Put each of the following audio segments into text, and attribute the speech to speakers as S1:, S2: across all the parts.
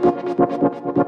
S1: ¿Quieres la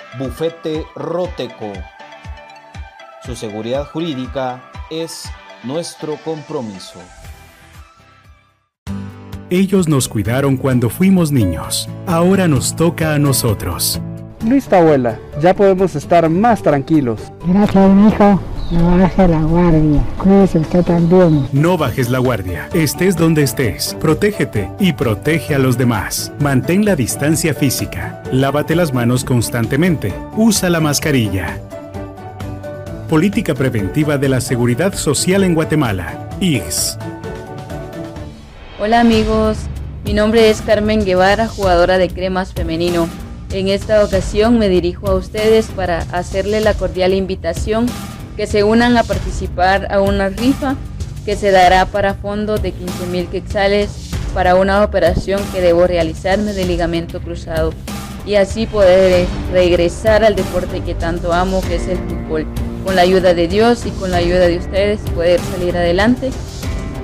S1: Bufete Roteco. Su seguridad jurídica es nuestro compromiso.
S2: Ellos nos cuidaron cuando fuimos niños. Ahora nos toca a nosotros.
S3: Listo, abuela. Ya podemos estar más tranquilos.
S4: Gracias, mijo. No baje la guardia. Cuídese usted también.
S2: No bajes la guardia. Estés donde estés. Protégete y protege a los demás. Mantén la distancia física. Lávate las manos constantemente. Usa la mascarilla. Política Preventiva de la Seguridad Social en Guatemala. IGS.
S5: Hola amigos, mi nombre es Carmen Guevara, jugadora de cremas femenino. En esta ocasión me dirijo a ustedes para hacerle la cordial invitación que se unan a participar a una rifa que se dará para fondos de 15 mil quetzales para una operación que debo realizarme de ligamento cruzado y así poder regresar al deporte que tanto amo que es el fútbol. Con la ayuda de Dios y con la ayuda de ustedes poder salir adelante.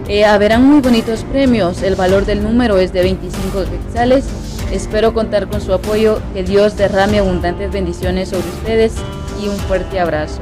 S5: Eh, haberán muy bonitos premios, el valor del número es de 25 quetzales. Espero contar con su apoyo, que Dios derrame abundantes bendiciones sobre ustedes y un fuerte abrazo.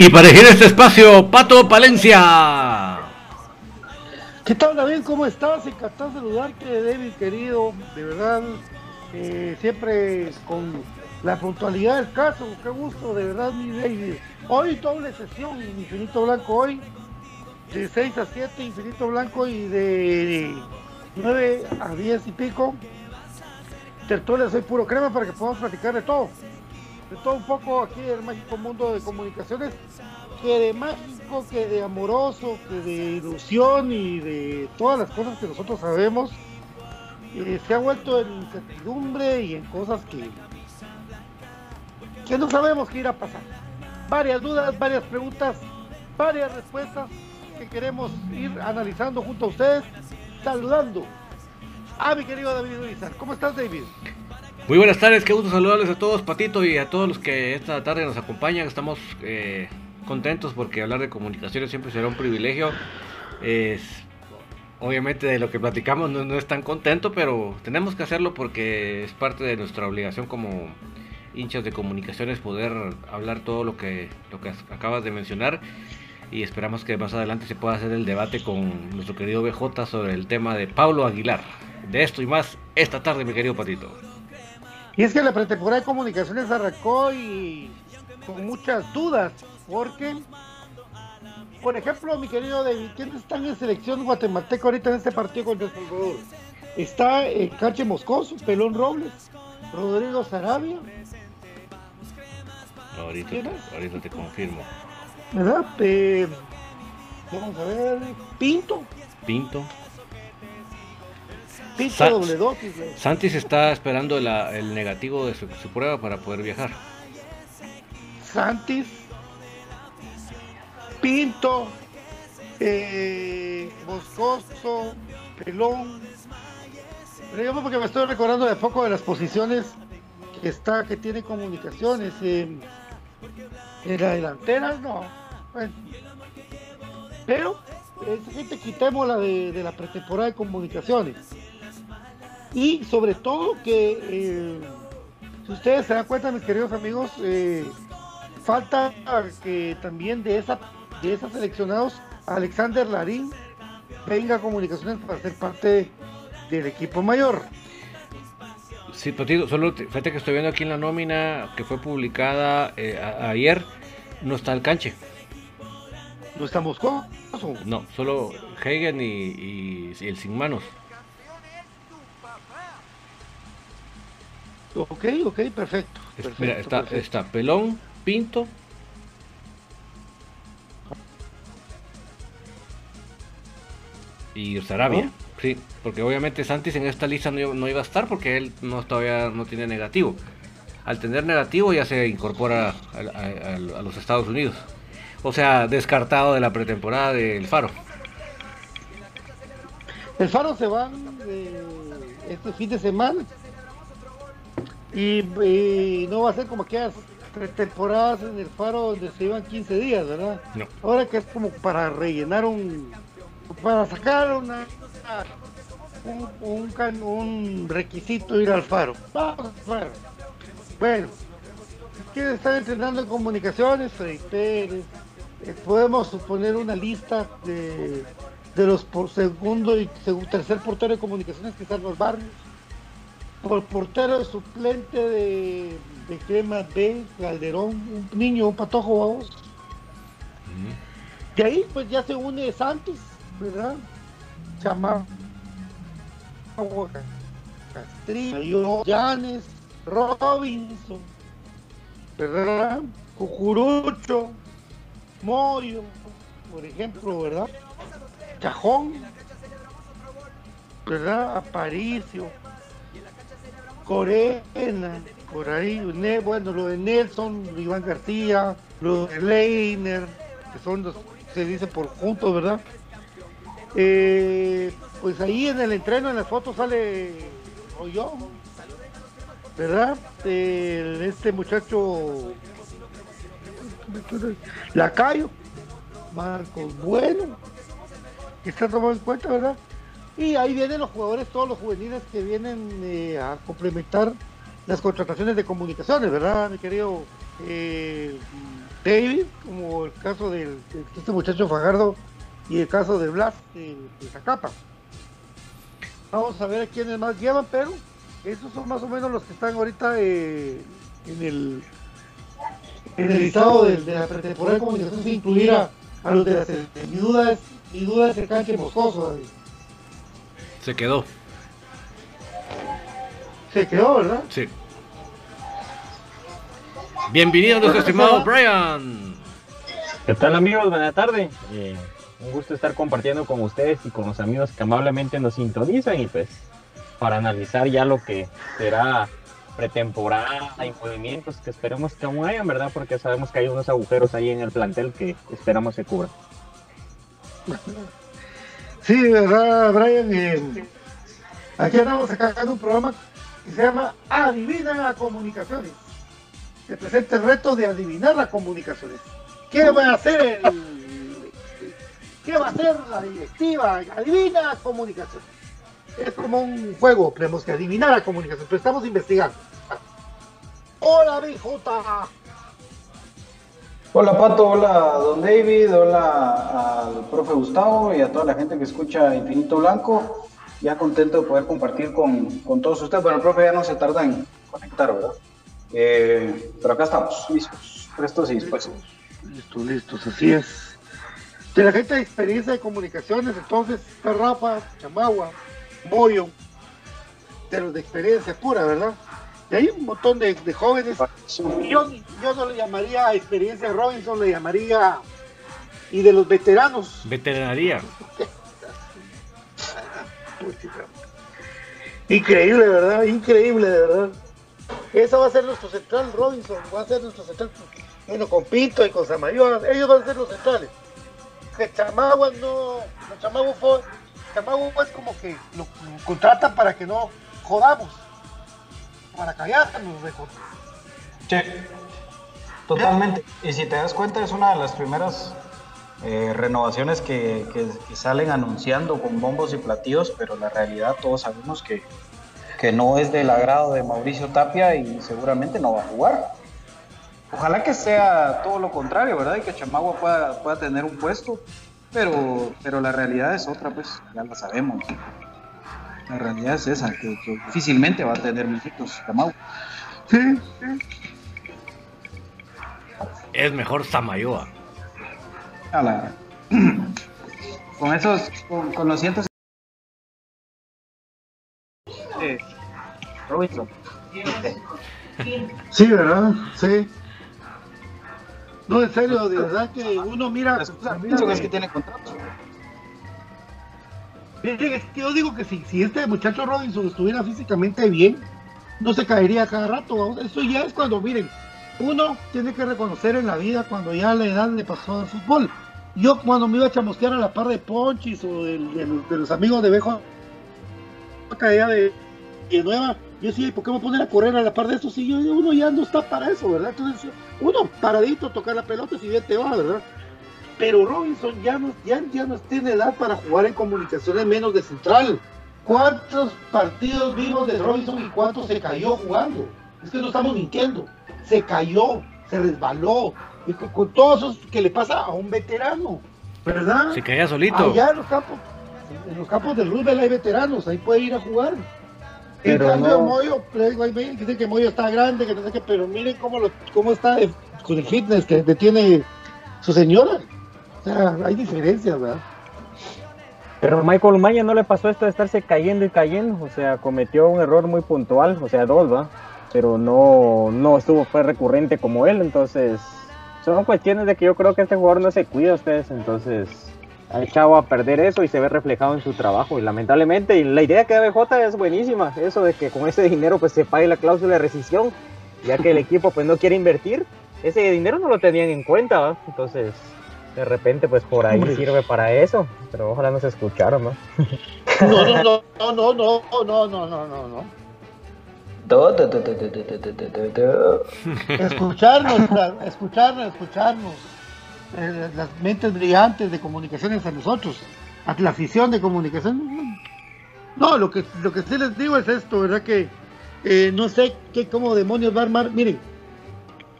S6: Y para elegir este espacio, Pato Palencia.
S7: ¿Qué tal David? ¿Cómo estás? Encantado de saludarte, David querido. De verdad, eh, siempre con la puntualidad del caso. Qué gusto, de verdad, mi David. Hoy doble sesión, Infinito Blanco hoy. De 6 a 7, Infinito Blanco y de 9 a 10 y pico. Tertulia soy puro crema para que podamos platicar de todo de todo un poco aquí el mágico mundo de comunicaciones, que de mágico, que de amoroso, que de ilusión y de todas las cosas que nosotros sabemos, eh, se ha vuelto en incertidumbre y en cosas que, que no sabemos qué irá a pasar. Varias dudas, varias preguntas, varias respuestas que queremos ir analizando junto a ustedes, saludando a mi querido David Urizar. ¿Cómo estás, David?
S6: Muy buenas tardes, qué gusto saludarles a todos, Patito, y a todos los que esta tarde nos acompañan. Estamos eh, contentos porque hablar de comunicaciones siempre será un privilegio. Es, obviamente de lo que platicamos no, es tan contento, pero tenemos que hacerlo porque es parte de nuestra obligación como hinchas de comunicaciones poder hablar todo lo que, lo que acabas de mencionar y esperamos que más adelante se pueda hacer el debate con nuestro querido BJ sobre el tema de Pablo Aguilar. De esto y más esta tarde, mi querido Patito.
S7: Y es que la pretemporada de comunicaciones arrancó y con muchas dudas, porque, por ejemplo, mi querido David, ¿quiénes están en selección guatemalteca ahorita en este partido contra El Salvador? Está eh, Cache Moscoso, Pelón Robles, Rodrigo Sarabia.
S6: Ahorita, ahorita te confirmo.
S7: ¿Verdad? vamos a ver. Pinto.
S6: Pinto.
S7: Santis
S6: está esperando el negativo de su, prueba para poder viajar.
S7: Santis, Pinto, eh, Moscoso, Pelón. Pero porque me estoy recordando de poco de las posiciones que está, que tiene comunicaciones. en la delantera, no. Pero esa gente quitémosla de, de la pretemporada de comunicaciones. Y sobre todo que, eh, si ustedes se dan cuenta, mis queridos amigos, eh, falta que también de, esa, de esas seleccionados, Alexander Larín venga a comunicaciones para ser parte del equipo mayor.
S6: Sí, Patito, solo fíjate que estoy viendo aquí en la nómina que fue publicada eh, ayer, no está el canche.
S7: ¿No está Moscú?
S6: No, solo Hagen y el sin manos.
S7: Ok, ok, perfecto.
S6: mira, está, está Pelón, Pinto. Y Sarabia. Sí, porque obviamente Santis en esta lista no, iba a estar porque él no todavía no tiene negativo. Al tener negativo ya se incorpora a, los Estados Unidos. O sea, descartado de la pretemporada del Faro.
S7: El Faro se va este fin de semana y, no va a ser como aquellas temporadas en el faro donde se iban 15 días, ¿verdad?
S6: No.
S7: Ahora que es como para rellenar un. para sacar una. Un, un, requisito ir al faro. Vamos al faro. Bueno, ¿quiénes están entrenando en comunicaciones? Freddy Pérez. Eh, podemos suponer una lista de, de los por segundo y tercer portero de comunicaciones que están los barrios por portero suplente de, de Crema B, Calderón, un niño, un patojo, vamos. De ahí pues ya se une Santos, ¿verdad? Chama Castrillo, Llanes, Robinson, ¿verdad? Cucurucho, Moyo, por ejemplo, ¿verdad? Cajón, ¿verdad? Aparicio, Corena, por ahí, bueno, lo de Nelson, Iván García, lo de Leiner, que son los, se dice por juntos, ¿verdad? Eh, pues ahí en el entreno, en las fotos sale yo, ¿verdad? este muchacho Lacayo, Marcos Bueno, que está tomado en cuenta, ¿verdad? Y ahí vienen los jugadores, todos los juveniles que vienen eh, a complementar las contrataciones de comunicaciones, ¿verdad, mi querido eh, David? Como el caso de este muchacho Fajardo y el caso de Blas de, Zacapa. Vamos a ver quiénes más llevan, pero esos son más o menos los que están ahorita eh, en el en el listado de, la pretemporada de comunicación sin incluir a, los de la. Mi duda es, mi duda es el canche moscoso, David.
S6: Se quedó.
S7: Se quedó, ¿verdad?
S6: Sí. Bienvenido, nuestro estimado Brian.
S8: ¿Qué tal amigos? Buenas tardes. Eh, un gusto estar compartiendo con ustedes y con los amigos que amablemente nos sintonizan y pues para analizar ya lo que será pretemporada y movimientos que esperemos que aún hayan, ¿verdad? Porque sabemos que hay unos agujeros ahí en el plantel que esperamos se cubran.
S7: Sí, ¿verdad, Brian? Eh, aquí andamos sacando un programa que se llama Adivina comunicaciones. Se presenta el reto de adivinar las comunicaciones. ¿Qué va a hacer el, ¿Qué va a hacer la directiva? Adivina comunicaciones. Es como un juego, tenemos que adivinar la comunicación, pero estamos investigando. Hola, BJ.
S1: Hola Pato, hola Don David, hola al profe Gustavo y a toda la gente que escucha Infinito Blanco. Ya contento de poder compartir con, todos ustedes. Bueno, el profe ya no se tarda en conectar, ¿verdad? Eh, pero acá estamos, listos, prestos y dispuestos.
S7: Listos, listos, así es. De la gente de experiencia de comunicaciones, entonces, Rafa, Chamagua, Moyo, de los de experiencia pura, ¿verdad? Y hay un montón de, jóvenes. Yo, yo no le llamaría experiencia Robinson, le llamaría. Y de los veteranos.
S6: Veterinaria.
S7: Increíble, ¿verdad? Increíble, de verdad. Esa va a ser nuestro central, Robinson. Va a ser nuestro central. Bueno, con Pinto y con Samayoa. Ellos van a ser los centrales. Que Chamagua no. Chamagua fue. Chamagua es como que lo contratan para que no jodamos para callarnos, de
S1: Sí, totalmente. Y si te das cuenta, es una de las primeras eh, renovaciones que, salen anunciando con bombos y platillos, pero la realidad todos sabemos que, que no es del agrado de Mauricio Tapia y seguramente no va a jugar. Ojalá que sea todo lo contrario, ¿verdad? Y que Chamagua pueda, pueda tener un puesto, pero, pero la realidad es otra, pues ya la sabemos. La realidad es esa, que, difícilmente va a tener minutos Camau.
S7: Sí,
S6: Es mejor Samayoa.
S1: con esos, con, los cientos. Eh, Robinson.
S7: Sí, ¿verdad? Sí. No, en serio, de verdad que uno mira.
S1: Robinson es que tiene contrato
S7: yo digo que si, si este muchacho Robinson estuviera físicamente bien, no se caería cada rato. Eso ya es cuando, miren, uno tiene que reconocer en la vida cuando ya la edad le pasó al fútbol. Yo cuando me iba a chamusquear a la par de Ponchis o de, los amigos de Bejo, acá de, de Nueva, yo decía, ¿por qué me poner a correr a la par de estos? Y yo, uno ya no está para eso, ¿verdad? Entonces, uno paradito, tocar la pelota, si bien te va, ¿verdad? Pero Robinson ya no, ya, ya no tiene edad para jugar en comunicaciones menos de central. ¿Cuántos partidos vimos de Robinson y cuántos se cayó jugando? Es que no estamos mintiendo. Se cayó, se resbaló. Y con, todo eso que le pasa a un veterano, ¿verdad?
S6: Se caía solito.
S7: Allá en los campos, en los campos de Roosevelt hay veteranos, ahí puede ir a jugar. En cambio, Moyo, dicen que Moyo está grande, que no sé qué, pero miren cómo, lo, cómo está con el fitness que tiene su señora hay diferencias, ¿verdad?
S8: Pero Michael Maya no le pasó esto de estarse cayendo y cayendo, o sea, cometió un error muy puntual, o sea, dos, ¿va? Pero no, no estuvo, fue recurrente como él, entonces son cuestiones de que yo creo que este jugador no se cuida ustedes, entonces ha echado a perder eso y se ve reflejado en su trabajo y lamentablemente y la idea que da BJ es buenísima, eso de que con ese dinero pues se pague la cláusula de rescisión, ya que el equipo pues no quiere invertir, ese dinero no lo tenían en cuenta, ¿va? entonces de repente pues por ahí sirve para eso, pero ojalá nos escucharon, ¿no?
S7: No, no, no, no, no, no, no, no, no, no. Escucharnos, escucharnos, escucharnos. las mentes brillantes de comunicaciones a nosotros. a la afición de comunicación. No, lo que, lo que sí les digo es esto, ¿verdad? Que eh, no sé qué, cómo demonios va a armar. Miren,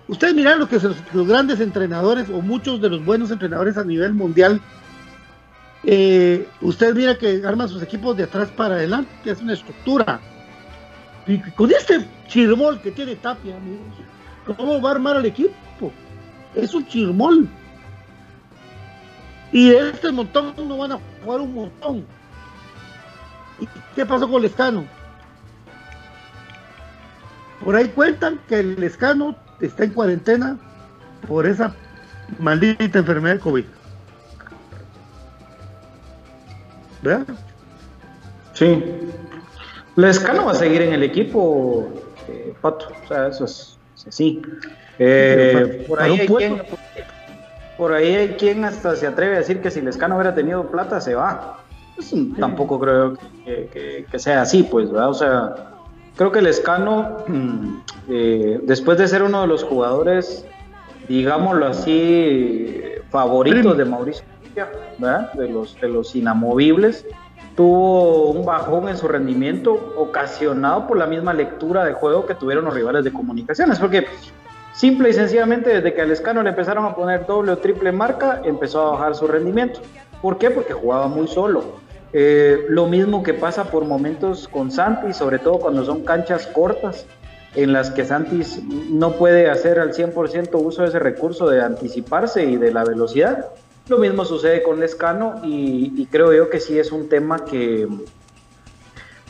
S7: ustedes miran lo que los, los grandes entrenadores o muchos de los buenos entrenadores a nivel mundial. Eh, usted mira que arman sus equipos de atrás para adelante, que es una estructura. Y con este chirmol que tiene Tapia, amigos, ¿cómo va a armar al equipo? Es un chirmol. Y de este montón no van a jugar un montón. ¿Y qué pasó con Lescano? Por ahí cuentan que el Lescano está en cuarentena por esa maldita enfermedad de COVID. ¿Verdad?
S1: Sí. Lescano va a seguir en el equipo, eh, Pato. O sea, eso es, es así. Eh, por, ahí hay quien, por ahí hay quien hasta se atreve a decir que si Lescano hubiera tenido plata, se va. Pues, Tampoco creo que, que- que sea así, pues, ¿verdad? O sea, creo que Lescano, mm, eh, después de ser uno de los jugadores, digámoslo así, favoritos de Mauricio. De los, de los inamovibles, tuvo un bajón en su rendimiento ocasionado por la misma lectura de juego que tuvieron los rivales de comunicaciones, porque simple y sencillamente desde que al Escano le empezaron a poner doble o triple marca, empezó a bajar su rendimiento. ¿Por qué? Porque jugaba muy solo. Eh, lo mismo que pasa por momentos con Santis, sobre todo cuando son canchas cortas, en las que Santis no puede hacer al 100% uso de ese recurso de anticiparse y de la velocidad. Lo mismo sucede con Lescano y, y creo yo que sí es un tema que,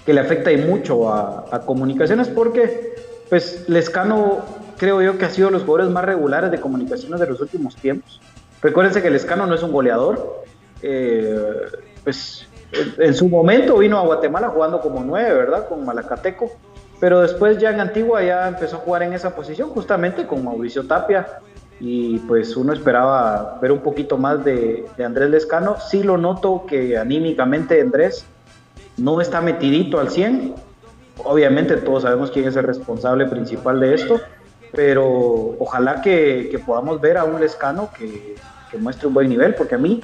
S1: que le afecta y mucho a, a comunicaciones porque pues Lescano creo yo que ha sido los jugadores más regulares de comunicaciones de los últimos tiempos. Recuérdense que Lescano no es un goleador. eh, pues en, su momento vino a Guatemala jugando como nueve, ¿verdad? Con Malacateco. Pero después ya en Antigua ya empezó a jugar en esa posición justamente con Mauricio Tapia. Y pues uno esperaba ver un poquito más de, Andrés Lescano. Sí lo noto que anímicamente Andrés no está metidito al 100. Obviamente todos sabemos quién es el responsable principal de esto, pero ojalá que, podamos ver a un Lescano que muestre un buen nivel, porque a mí,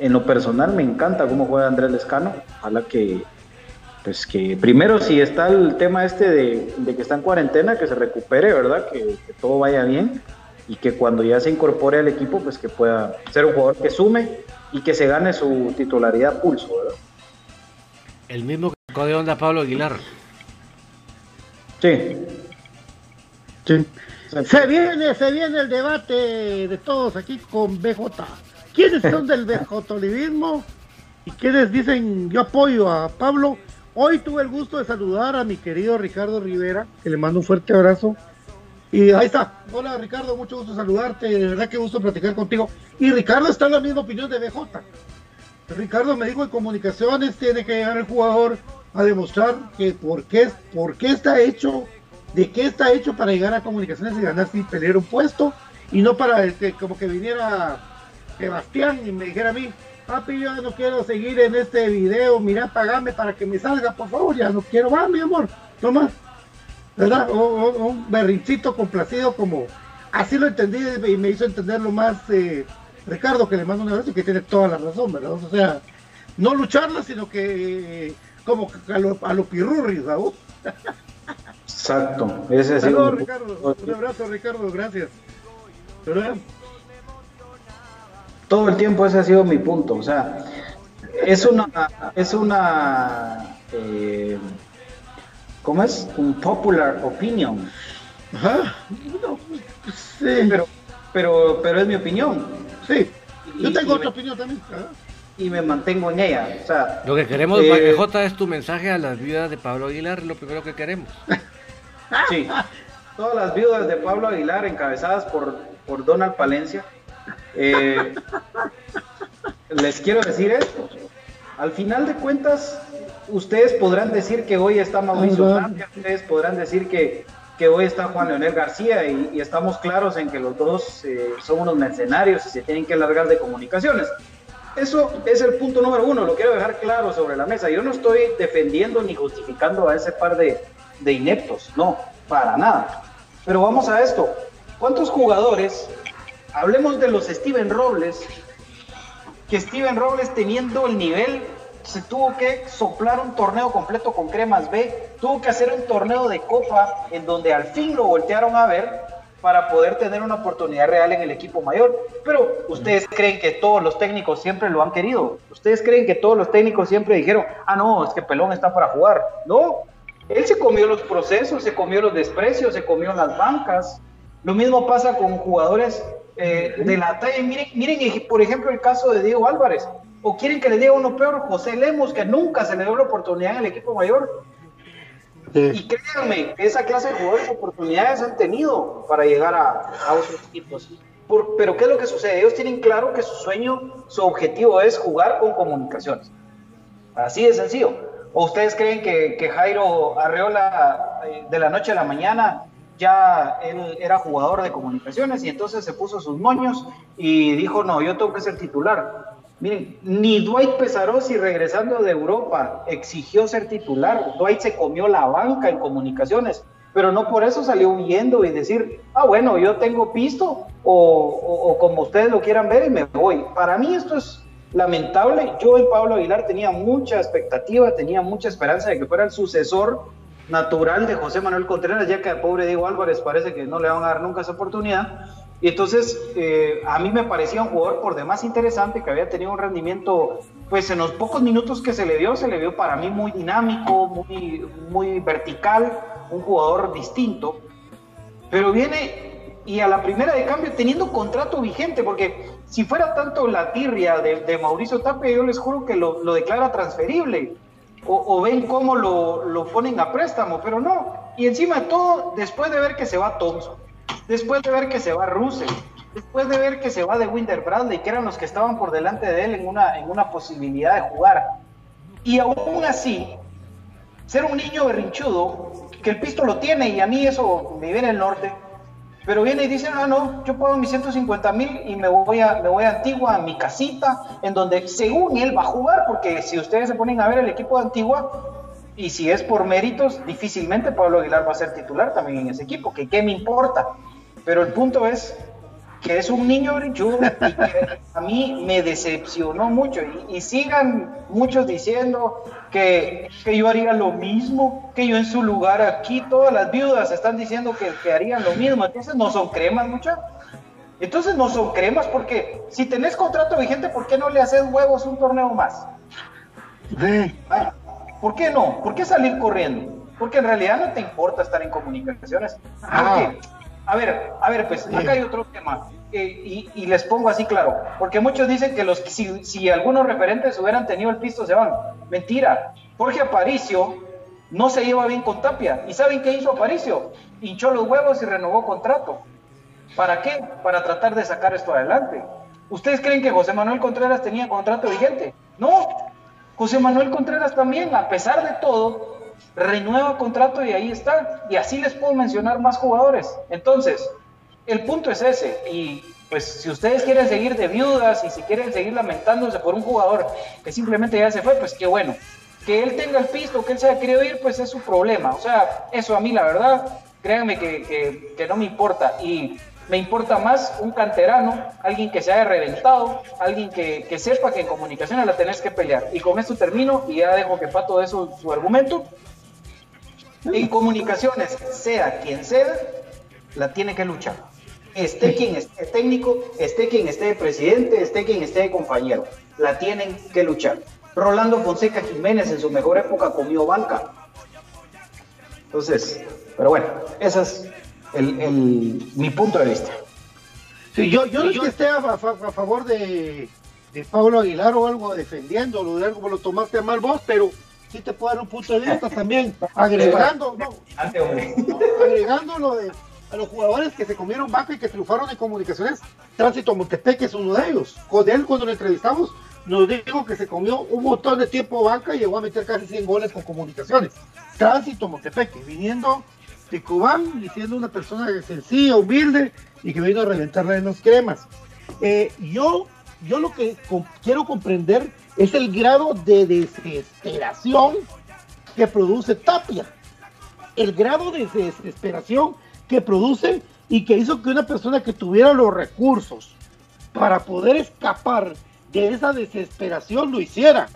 S1: en lo personal, me encanta cómo juega Andrés Lescano. Ojalá que, pues que primero si está el tema este de, de que está en cuarentena, que se recupere, ¿verdad? Que, que todo vaya bien y que cuando ya se incorpore al equipo, pues que pueda ser un jugador que sume y que se gane su titularidad a pulso, ¿verdad?
S6: El mismo que sacó de onda Pablo Aguilar.
S1: Sí.
S7: Sí. Se viene, se viene el debate de todos aquí con BJ. ¿Quiénes son del BJ y quiénes dicen yo apoyo a Pablo? Hoy tuve el gusto de saludar a mi querido Ricardo Rivera, que le mando un fuerte abrazo. Y ahí está. Hola Ricardo, mucho gusto saludarte. De verdad que gusto platicar contigo. Y Ricardo está en la misma opinión de BJ. Ricardo me dijo en comunicaciones tiene que llegar el jugador a demostrar que por qué, por está hecho, de qué está hecho para llegar a comunicaciones y ganar sin pelear un puesto y no para este, como que viniera Sebastián y me dijera a mí, papi, yo no quiero seguir en este video, mira, pagame para que me salga, por favor, ya no quiero más, mi amor, toma, ¿verdad? O, o- o un berrinchito complacido como, así lo entendí y me hizo entenderlo más eh, Ricardo, que le mando un abrazo y que tiene toda la razón, ¿verdad? O sea, no lucharla, sino que eh, como a lo, a lo pirurris, ¿sabes?
S1: Exacto. Ese sido
S7: Saludos, Ricardo. Un abrazo, Ricardo, gracias. ¿Verdad?
S1: Todo el tiempo ese ha sido mi punto. O sea, es una, es una, eh, ¿cómo es? Un popular opinion.
S7: Ajá. No, pues, sí.
S1: Pero, pero, pero es mi opinión.
S7: Sí. Yo
S1: Y-
S7: tengo
S1: y
S7: otra
S1: me-
S7: opinión también. Ajá.
S1: Y me mantengo en ella. O sea,
S6: Lo que queremos,
S1: Eh,
S6: J, es tu mensaje a las viudas de Pablo Aguilar, lo primero que queremos.
S1: Sí. Todas las viudas de Pablo Aguilar encabezadas por, por Donald Palencia. Eh, les quiero decir esto. Al final de cuentas, ustedes podrán decir que hoy está Mauricio. Tapia, ustedes podrán decir que, que hoy está Juan Leonel García y, y estamos claros en que los dos eh, son unos mercenarios y se tienen que largar de comunicaciones. Eso es el punto número uno, lo quiero dejar claro sobre la mesa. Yo no estoy defendiendo ni justificando a ese par de, de ineptos, no, para nada. Pero vamos a esto. ¿Cuántos jugadores, hablemos de los Steven Robles, que Steven Robles teniendo el nivel se tuvo que soplar un torneo completo con Cremas B, tuvo que hacer un torneo de copa en donde al fin lo voltearon a ver para poder tener una oportunidad real en el equipo mayor. Pero ustedes creen que todos los técnicos siempre lo han querido. Ustedes creen que todos los técnicos siempre dijeron, ah, no, es que Pelón está para jugar. No, él se comió los procesos, se comió los desprecios, se comió las bancas. Lo mismo pasa con jugadores eh, de la talla. Miren, miren, por ejemplo, el caso de Diego Álvarez. ¿O quieren que le diga uno peor? José Lemos, que nunca se le dio la oportunidad en el equipo mayor. Y créanme, esa clase de jugadores oportunidades han tenido para llegar a, otros equipos. pero ¿qué es lo que sucede? Ellos tienen claro que su sueño, su objetivo es jugar con comunicaciones. Así de sencillo. ¿O ustedes creen que, que Jairo Arreola eh, de la noche a la mañana ya él era jugador de comunicaciones y entonces se puso sus moños y dijo, no, yo tengo que ser titular. Miren, ni Dwight Pesarosi regresando de Europa exigió ser titular. Dwight se comió la banca en comunicaciones, pero no por eso salió huyendo y decir, ah, bueno, yo tengo pisto o, como ustedes lo quieran ver y me voy. Para mí esto es lamentable. Yo en Pablo Aguilar tenía mucha expectativa, tenía mucha esperanza de que fuera el sucesor natural de José Manuel Contreras, ya que al pobre Diego Álvarez parece que no le van a dar nunca esa oportunidad. Y entonces eh, a mí me parecía un jugador por demás interesante, que había tenido un rendimiento, pues en los pocos minutos que se le dio, se le vio para mí muy dinámico, muy, muy vertical, un jugador distinto. Pero viene y a la primera de cambio teniendo contrato vigente, porque si fuera tanto la tirria de, Mauricio Tapia, yo les juro que lo, lo declara transferible. O, ven cómo lo, lo ponen a préstamo, pero no. Y encima de todo, después de ver que se va Thompson después de ver que se va Russell, después de ver que se va de Winter Bradley, que eran los que estaban por delante de él en una, en una posibilidad de jugar. Y aún así, ser un niño berrinchudo, que el pisto lo tiene y a mí eso me viene el norte, pero viene y dice, ah, no, yo pago mis 150 mil y me voy, a, me voy a Antigua, a mi casita, en donde según él va a jugar, porque si ustedes se ponen a ver el equipo de Antigua, y si es por méritos, difícilmente Pablo Aguilar va a ser titular también en ese equipo, que qué me importa. Pero el punto es que es un niño brinchudo y que a mí me decepcionó mucho. Y, sigan muchos diciendo que, que, yo haría lo mismo, que yo en su lugar aquí, todas las viudas están diciendo que, que harían lo mismo. Entonces no son cremas, muchachos. Entonces no son cremas porque si tenés contrato vigente, ¿por qué no le haces huevos un torneo más? ¿Por qué no? ¿Por qué salir corriendo? Porque en realidad no te importa estar en comunicaciones. Ah. A ver, a ver, pues acá hay otro tema. Eh, y, les pongo así claro, porque muchos dicen que los si, si, algunos referentes hubieran tenido el pisto se van. Mentira. Jorge Aparicio no se lleva bien con Tapia. ¿Y saben qué hizo Aparicio? Hinchó los huevos y renovó contrato. ¿Para qué? Para tratar de sacar esto adelante. ¿Ustedes creen que José Manuel Contreras tenía contrato vigente? No. José Manuel Contreras también, a pesar de todo, renueva contrato y ahí está. Y así les puedo mencionar más jugadores. Entonces, el punto es ese. Y pues si ustedes quieren seguir de viudas y si quieren seguir lamentándose por un jugador que simplemente ya se fue, pues qué bueno. Que él tenga el pisto, que él se haya querido ir, pues es su problema. O sea, eso a mí la verdad, créanme que, no me importa. Y me importa más un canterano, alguien que se haya reventado, alguien que, sepa que en comunicaciones la tenés que pelear. Y con esto termino y ya dejo que Pato eso su argumento. En comunicaciones, sea quien sea, la tiene que luchar. Esté quien esté técnico, esté quien esté presidente, esté quien esté compañero. La tienen que luchar. Rolando Fonseca Jiménez en su mejor época comió banca. Entonces, pero bueno, ese es el, mi punto de vista.
S7: Sí, yo, yo no es que esté a, favor de, de Pablo Aguilar o algo defendiéndolo, de algo como lo tomaste a mal vos, pero sí te puedo dar un punto de vista también, agregando, agregando lo de a los jugadores que se comieron banca y que triunfaron en comunicaciones, Tránsito Montepeque es uno de ellos. Con él, cuando lo entrevistamos, nos dijo que se comió un montón de tiempo banca y llegó a meter casi 100 goles con comunicaciones. Tránsito Montepeque, viniendo de Cubán y siendo una persona sencilla, humilde y que vino a reventarle en los cremas. Eh, yo, yo lo que quiero comprender es el grado de desesperación que produce Tapia. El grado de desesperación que produce y que hizo que una persona que tuviera los recursos para poder escapar de esa desesperación lo hiciera.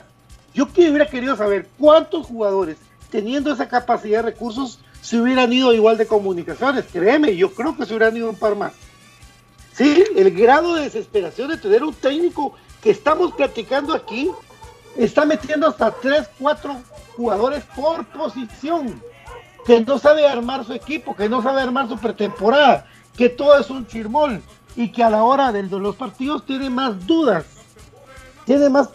S7: Yo que hubiera querido saber cuántos jugadores, teniendo esa capacidad de recursos, se hubieran ido igual de comunicaciones. Créeme, yo creo que se hubieran ido un par más. Sí, el grado de desesperación de tener un técnico que estamos platicando aquí está metiendo hasta 3, 4 jugadores por posición, que no sabe armar su equipo, que no sabe armar su pretemporada, que todo es un chirmol y que a la hora de los partidos tiene más dudas, tiene más,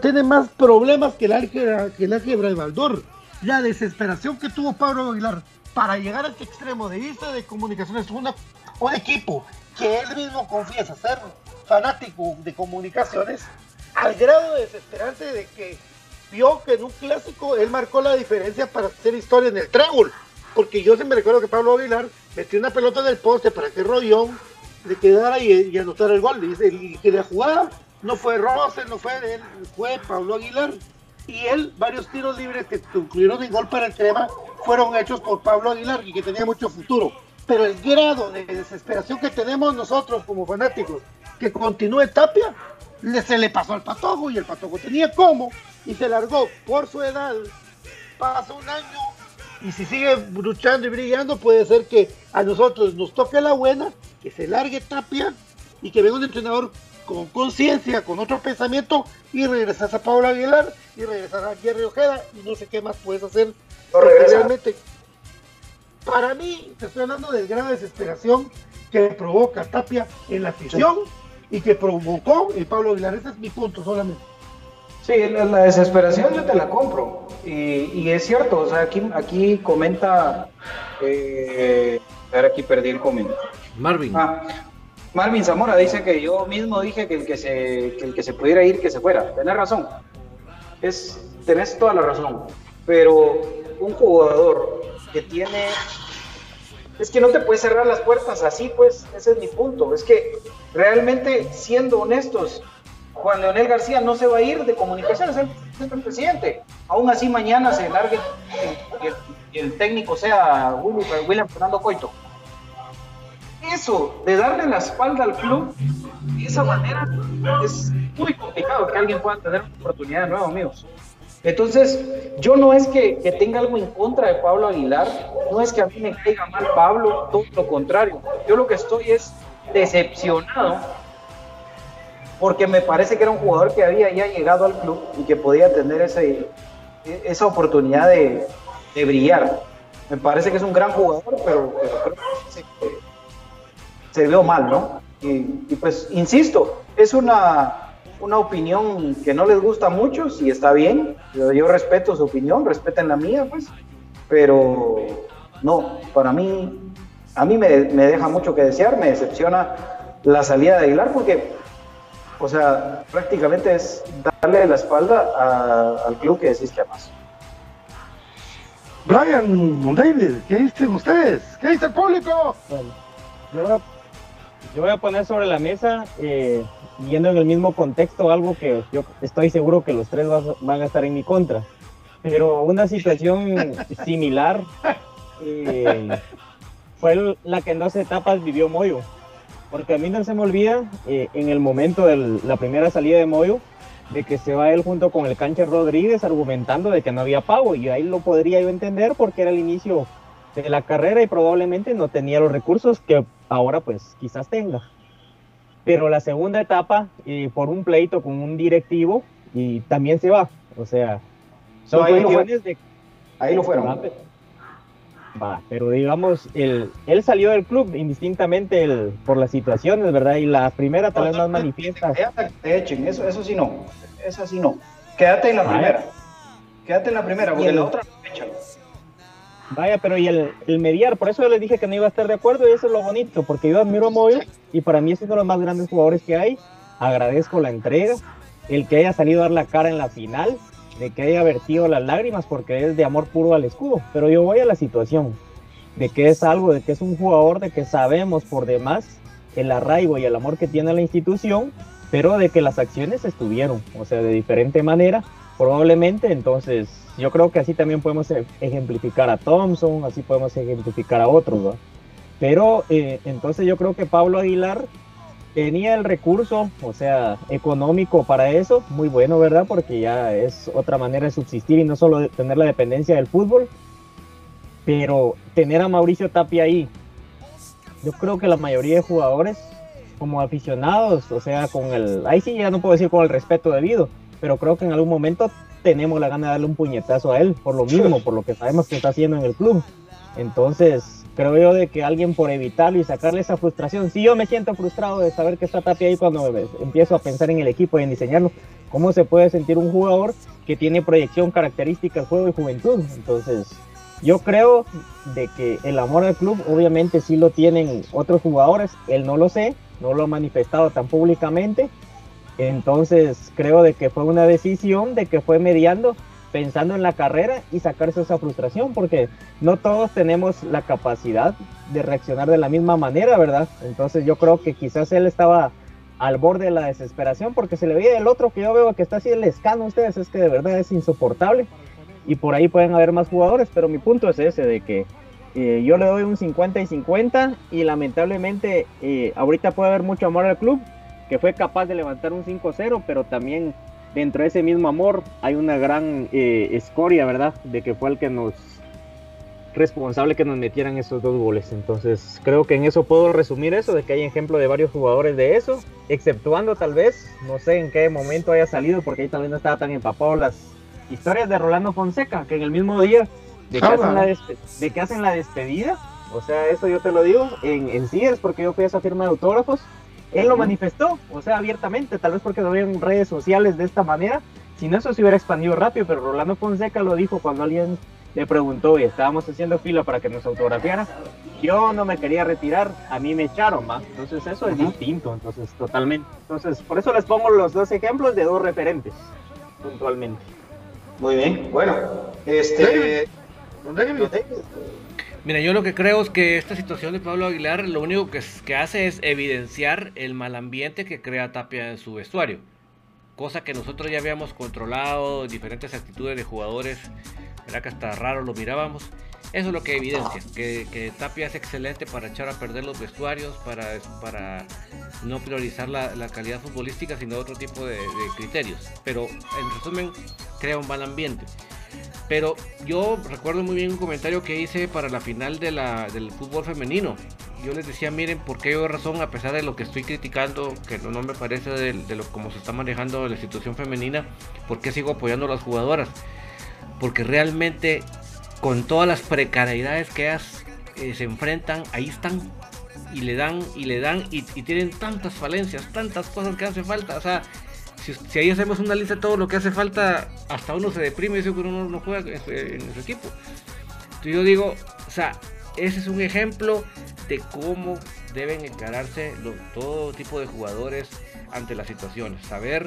S7: tiene más problemas que el álgebra, que el álgebra de Valdor. La desesperación que tuvo Pablo Aguilar para llegar a este extremo de irse de comunicaciones, una, un equipo que él mismo confiesa ser fanático de comunicaciones, al grado de desesperante de que vio que en un clásico él marcó la diferencia para hacer historia en el trébol. Porque yo siempre recuerdo que Pablo Aguilar metió una pelota en el poste para que Rollón le quedara y, y anotara el gol. Y, que la jugada no fue Rose, no fue él, fue Pablo Aguilar. Y él, varios tiros libres que concluyeron en gol para el crema fueron hechos por Pablo Aguilar y que tenía mucho futuro. Pero el grado de desesperación que tenemos nosotros como fanáticos, que continúe Tapia, se le pasó al patojo y el patojo tenía cómo y se largó por su edad. Pasa un año y si sigue luchando y brillando, puede ser que a nosotros nos toque la buena, que se largue Tapia y que venga un entrenador con conciencia, con otro pensamiento y regresas a Pablo Aguilar y regresas a Jerry Ojeda y no sé qué más puedes hacer. realmente, para mí, te estoy hablando del grado de desesperación que provoca Tapia en la afición y que provocó el Pablo Aguilar. Ese es mi punto solamente.
S1: Sí, la, desesperación yo te la compro. Y, es cierto, o sea, aquí, aquí comenta. Eh, a ver, aquí perdí el comentario.
S6: Marvin.
S1: Ah, Marvin Zamora dice que yo mismo dije que el que se, que el que se pudiera ir, que se fuera. Tenés razón. Es, tenés toda la razón. Pero un jugador que tiene es que no te puedes cerrar las puertas así, pues, ese es mi punto. Es que realmente, siendo honestos, Juan Leonel García no se va a ir de comunicaciones, es el presidente. Aún así, mañana se largue y el, técnico sea William Fernando Coito. Eso de darle la espalda al club de esa manera es muy complicado que alguien pueda tener una oportunidad de nuevo, amigos. Entonces, yo no es que, tenga algo en contra de Pablo Aguilar, no es que a mí me caiga mal Pablo, todo lo contrario. Yo lo que estoy es decepcionado porque me parece que era un jugador que había ya llegado al club y que podía tener ese, esa oportunidad de, brillar. Me parece que es un gran jugador, pero, creo que se, vio mal, ¿no? y pues, insisto, es una una opinión que no les gusta mucho, si está bien, yo, respeto su opinión, respeten la mía, pues, pero no, para mí, a mí me, deja mucho que desear, me decepciona la salida de Aguilar porque, o sea, prácticamente es darle la espalda al club que decís que amas.
S7: Brian, David, ¿qué dicen ustedes? ¿Qué dice el público?
S8: yo, voy a, poner sobre la mesa eh, yendo en el mismo contexto, algo que yo estoy seguro que los tres van a estar en mi contra. Pero una situación similar eh, fue la que en dos etapas vivió Moyo. Porque a mí no se me olvida eh, en el momento de la primera salida de Moyo, de que se va él junto con el canche Rodríguez argumentando de que no había pago. Y ahí lo podría yo entender porque era el inicio de la carrera y probablemente no tenía los recursos que ahora pues quizás tenga pero la segunda etapa eh, por un pleito con un directivo y también se va. O sea,
S1: son ahí cuestiones de... Ahí lo fueron.
S8: Va, pero digamos, el, él salió del club indistintamente el, por las situaciones, ¿verdad? Y la primera tal vez más manifiesta.
S1: Te echen, eso, eso sí no, esa sí no. Quédate en la primera. Quédate en la primera, porque en la otra no echan.
S8: Vaya, pero y el, mediar, por eso yo les dije que no iba a estar de acuerdo y eso es lo bonito, porque yo admiro a Moyo y para mí es uno de los más grandes jugadores que hay. Agradezco la entrega, el que haya salido a dar la cara en la final, de que haya vertido las lágrimas porque es de amor puro al escudo. Pero yo voy a la situación de que es algo, de que es un jugador, de que sabemos por demás el arraigo y el amor que tiene la institución, pero de que las acciones estuvieron, o sea, de diferente manera, probablemente entonces yo creo que así también podemos e-, ejemplificar a Thompson, así podemos ejemplificar a otros, Pero eh, entonces yo creo que Pablo Aguilar tenía el recurso, o sea, económico para eso, muy bueno, ¿verdad? Porque ya es otra manera de subsistir y no solo tener la dependencia del fútbol. Pero tener a Mauricio Tapia ahí, yo creo que la mayoría de jugadores, como aficionados, o sea, con el, ahí sí ya no puedo decir con el respeto debido, pero creo que en algún momento tenemos la gana de darle un puñetazo a él, por lo mismo, por lo que sabemos que está haciendo en el club. Entonces, creo yo de que alguien por evitarlo y sacarle esa frustración, si yo me siento frustrado de saber que está Tapia ahí cuando empiezo a pensar en el equipo y en diseñarlo, ¿cómo se puede sentir un jugador que tiene proyección, características, juego y juventud? Entonces, yo creo de que el amor al club obviamente sí lo tienen otros jugadores, él no lo sé, no lo ha manifestado tan públicamente, entonces creo de que fue una decisión de que fue mediando pensando en la carrera y sacarse esa frustración, porque no todos tenemos la capacidad de reaccionar de la misma manera, ¿verdad? Entonces yo creo que quizás él estaba al borde de la desesperación porque se le veía el otro que yo veo que está así el escano ustedes, es que de verdad es insoportable y por ahí pueden haber más jugadores, pero mi punto es ese, de que eh, yo le doy un 50 y 50 y lamentablemente eh, ahorita puede haber mucho amor al club, que fue capaz de levantar un 5-0, pero también dentro de ese mismo amor hay una gran eh, escoria, ¿verdad? De que fue el que nos responsable que nos metieran esos dos goles. Entonces creo que en eso puedo resumir eso, de que hay ejemplo de varios jugadores de eso, exceptuando tal vez, no sé en qué momento haya salido, porque ahí también no estaba tan empapado las historias de Rolando Fonseca, que en el mismo día de que, hacen, la de que hacen la despedida, o sea, eso yo te lo digo, en, en es porque yo fui a esa firma de autógrafos, él lo manifestó, o sea, abiertamente, tal vez porque no en redes sociales de esta manera, si no eso se hubiera expandido rápido, pero Rolando Fonseca lo dijo cuando alguien le preguntó y estábamos haciendo fila para que nos autografiara, yo no me quería retirar, a mí me echaron, ¿va? Entonces eso es distinto, entonces totalmente. Entonces, por eso les pongo los dos ejemplos de dos referentes, puntualmente.
S9: Muy bien, bueno, este...
S6: Mira, yo lo que creo es que esta situación de Pablo Aguilar lo único que, que hace es evidenciar el mal ambiente que crea Tapia en su vestuario. Cosa que nosotros ya habíamos controlado, diferentes actitudes de jugadores, era que hasta raro lo mirábamos. Eso es lo que evidencia, que, Tapia es excelente para echar a perder los vestuarios, para, para no priorizar la, calidad futbolística, sino otro tipo de criterios. Pero en resumen, crea un mal ambiente. Pero yo recuerdo muy bien un comentario que hice para la final de la, del fútbol femenino. Yo les decía, miren, por qué yo razón, a pesar de lo que estoy criticando, que no, me parece de, lo como se está manejando la institución femenina, por qué sigo apoyando a las jugadoras. Porque realmente, con todas las precariedades que ellas eh, se enfrentan, ahí están y le dan y le dan y, y, tienen tantas falencias, tantas cosas que hace falta. O sea, si, ahí hacemos una lista de todo lo que hace falta, hasta uno se deprime y que uno no juega en su, equipo. Entonces yo digo, o sea, ese es un ejemplo de cómo deben encararse todo tipo de jugadores ante las situaciones. Saber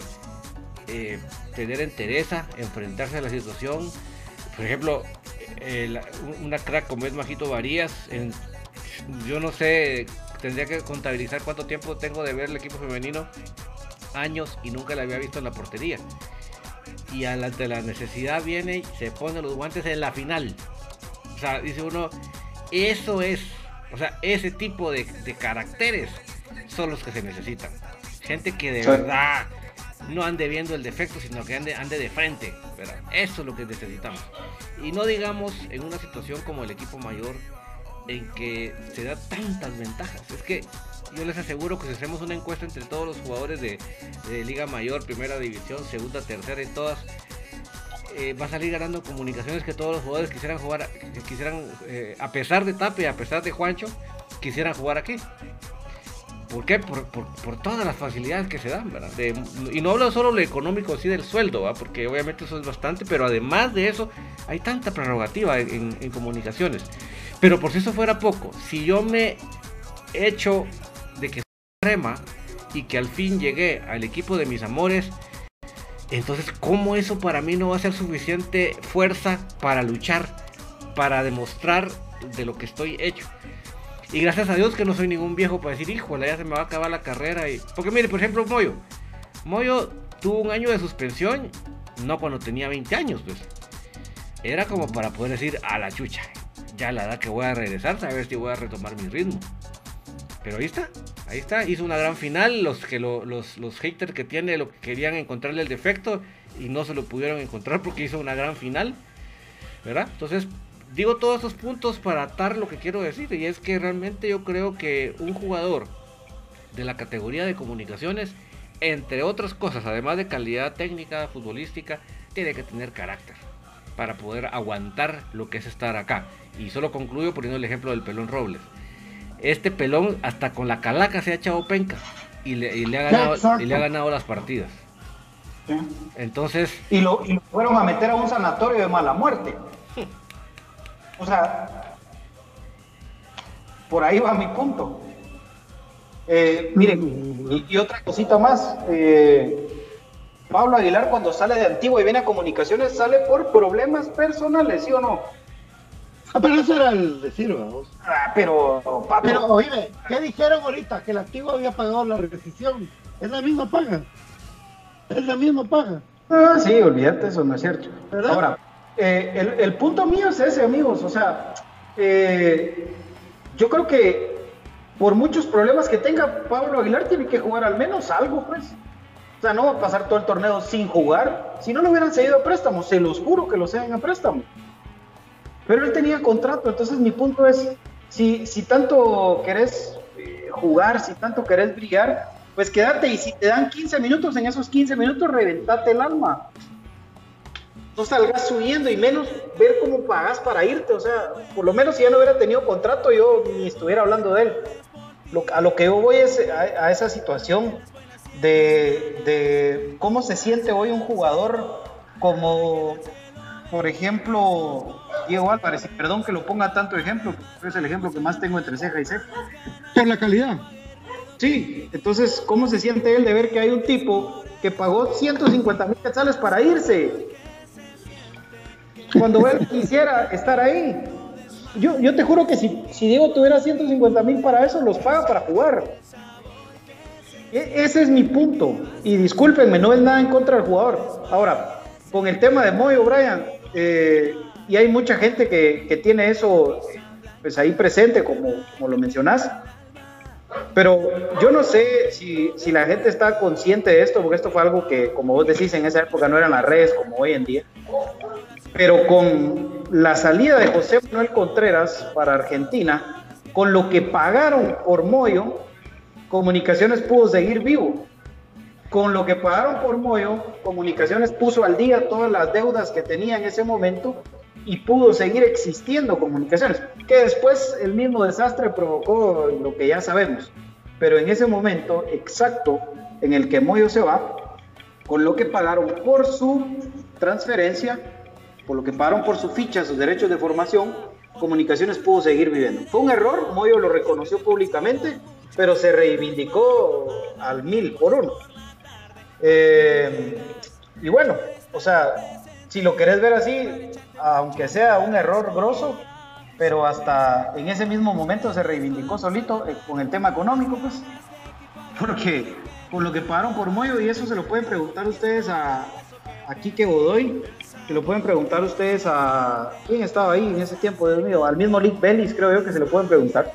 S6: eh, tener entereza, enfrentarse a la situación. Por ejemplo, una crack como es Majito Varías, yo no sé, tendría que contabilizar cuánto tiempo tengo de ver el equipo femenino años y nunca la había visto en la portería. Y ante la necesidad viene y se pone los guantes en la final. O sea, dice uno, eso es, o sea, ese tipo de, caracteres son los que se necesitan. Gente que de verdad no ande viendo el defecto, sino que ande, ande de frente. Eso es lo que necesitamos. Y no digamos en una situación como el equipo mayor, en que se da tantas ventajas. Es que yo les aseguro que si hacemos una encuesta entre todos los jugadores de, Liga Mayor, Primera División, Segunda, Tercera y todas, eh, va a salir ganando comunicaciones que todos los jugadores quisieran jugar, quisieran, eh, a pesar de Tape, a pesar de Juancho, quisieran jugar aquí. ¿Por qué? Por, todas las facilidades que se dan, ¿verdad? y no hablo solo lo económico, sí del sueldo, ¿verdad? Porque obviamente eso es bastante, pero además de eso, hay tanta prerrogativa en, en comunicaciones. Pero por si eso fuera poco, si yo me echo de que rema y que al fin llegué al equipo de mis amores, entonces ¿cómo eso para mí no va a ser suficiente fuerza para luchar, para demostrar de lo que estoy hecho? Y gracias a Dios que no soy ningún viejo para decir, híjole, ya se me va a acabar la carrera. Y... Porque mire, por ejemplo, Moyo. Moyo tuvo un año de suspensión, no cuando tenía 20 años, pues. Era como para poder decir, a la chucha, ya la edad que voy a regresar, a ver si voy a retomar mi ritmo. Pero ahí está, Ahí está, hizo una gran final. Los, que los, los haters que tiene lo que querían encontrarle el defecto y no se lo pudieron encontrar porque hizo una gran final. ¿Verdad? Entonces, digo todos esos puntos para atar lo que quiero decir. Y es que realmente yo creo que un jugador de la categoría de comunicaciones, entre otras cosas, además de calidad técnica, futbolística, tiene que tener carácter para poder aguantar lo que es estar acá. Y solo concluyo poniendo el ejemplo del pelón Robles. Este pelón hasta con la calaca se ha echado penca y le, ha, ganado, y le ha ganado las partidas. Entonces.
S1: Y lo, fueron a meter a un sanatorio de mala muerte. O sea, por ahí va mi punto. Eh, miren, y, otra cosita más. Eh, Pablo Aguilar cuando sale de Antigua y viene a comunicaciones sale por problemas personales, ¿sí o no?
S7: Ah, pero eso era el decir, vamos.
S1: Ah, pero,
S7: pero, oye, ¿qué dijeron ahorita? Que el Antigua había pagado la rescisión. Es la misma paga. Es la misma paga.
S1: Ah, sí, olvídate, eso no es cierto. Ahora, eh, el, punto mío es ese, amigos. O sea, eh, yo creo que por muchos problemas que tenga Pablo Aguilar, tiene que jugar al menos algo, pues. O sea, no va a pasar todo el torneo sin jugar. Si no lo hubieran seguido a préstamo, se los juro que lo sean a préstamo. Pero él tenía contrato, entonces mi punto es, si, si tanto querés eh, jugar, si tanto querés brillar, pues quédate y si te dan 15 minutos, en esos 15 minutos reventate el alma. No salgas subiendo y menos ver cómo pagas para irte. O sea, por lo menos si ya no hubiera tenido contrato, yo ni estuviera hablando de él. a lo que yo voy es a, esa situación de, de, cómo se siente hoy un jugador como, por ejemplo, Diego Álvarez. Y perdón que lo ponga tanto ejemplo, pero es el ejemplo que más tengo entre ceja y ceja.
S7: Por la calidad.
S1: Sí, entonces, ¿cómo se siente él de ver que hay un tipo que pagó 150 mil quetzales para irse? Cuando él quisiera estar ahí. Yo, yo te juro que si, si Diego tuviera 150 mil para eso, los paga para jugar. E, ese es mi punto. Y discúlpenme, no es nada en contra del jugador. Ahora, con el tema de Moy O'Brien, eh, y hay mucha gente que, que, tiene eso pues ahí presente, como, como lo mencionas. Pero yo no sé si, si, la gente está consciente de esto, porque esto fue algo que, como vos decís, en esa época no eran las redes como hoy en día. Pero con la salida de José Manuel Contreras para Argentina, con lo que pagaron por Moyo, Comunicaciones pudo seguir vivo. Con lo que pagaron por Moyo, Comunicaciones puso al día todas las deudas que tenía en ese momento y pudo seguir existiendo comunicaciones, que después el mismo desastre provocó lo que ya sabemos. Pero en ese momento exacto en el que Moyo se va, con lo que pagaron por su transferencia, por lo que pagaron por su ficha, sus derechos de formación, Comunicaciones pudo seguir viviendo. Fue un error, Moyo lo reconoció públicamente, pero se reivindicó al mil por uno. Eh, y bueno, o sea, si lo querés ver así, aunque sea un error grosso, pero hasta en ese mismo momento se reivindicó solito eh, con el tema económico, pues, porque con lo que pagaron por Moyo, y eso se lo pueden preguntar ustedes a, a Quique Godoy, se lo pueden preguntar ustedes a quién estaba ahí en ese tiempo, Dios mío, al mismo Lick Bellis, creo yo que se lo pueden preguntar.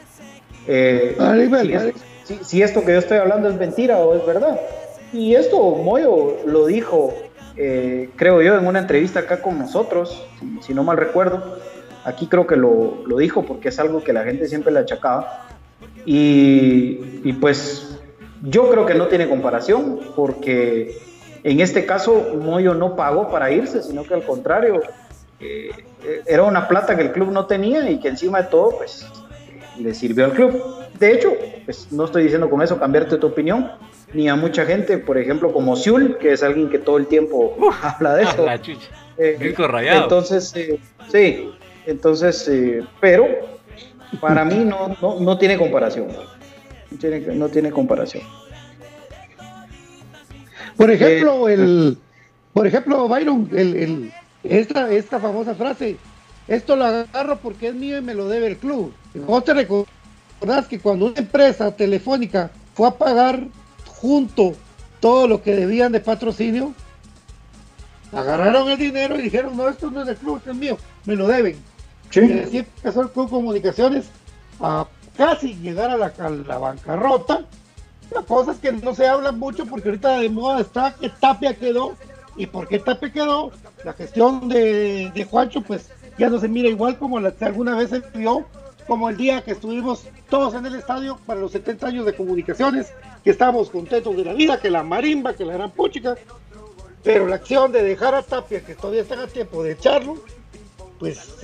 S1: Eh, si, si, esto que yo estoy hablando es mentira o es verdad. Y esto Moyo lo dijo eh, creo yo, en una entrevista acá con nosotros, si, no mal recuerdo. Aquí creo que lo, lo, dijo porque es algo que la gente siempre le achacaba. Y, y, pues yo creo que no tiene comparación porque en este caso Moyo no pagó para irse, sino que al contrario, eh, era una plata que el club no tenía y que encima de todo pues le sirvió al club. De hecho, pues no estoy diciendo con eso cambiarte tu opinión, ni a mucha gente, por ejemplo, como Siul, que es alguien que todo el tiempo habla de eso.
S6: Eh,
S1: entonces, eh, sí, entonces, eh, pero para mí no, no, tiene comparación. No tiene, no tiene comparación.
S7: Por ejemplo, el, por ejemplo, Byron, el, el, esta, esta famosa frase, esto lo agarro porque es mío y me lo debe el club. Vos te recordás que cuando una empresa telefónica fue a pagar junto todo lo que debían de patrocinio, agarraron el dinero y dijeron, no, esto no es del club, esto es mío, me lo deben. Sí. Y así empezó el Club Comunicaciones a casi llegar a la, bancarrota La cosa es que no se habla mucho porque ahorita de moda está que Tapia quedó. ¿Y por qué Tapia quedó? La gestión de, de Juancho, pues ya no se mira igual como la que alguna vez se vio, como el día que estuvimos todos en el estadio para los 70 años de comunicaciones, que estábamos contentos de la vida, que la marimba, que la gran puchica, pero la acción de dejar a Tapia, que todavía está a tiempo de echarlo, pues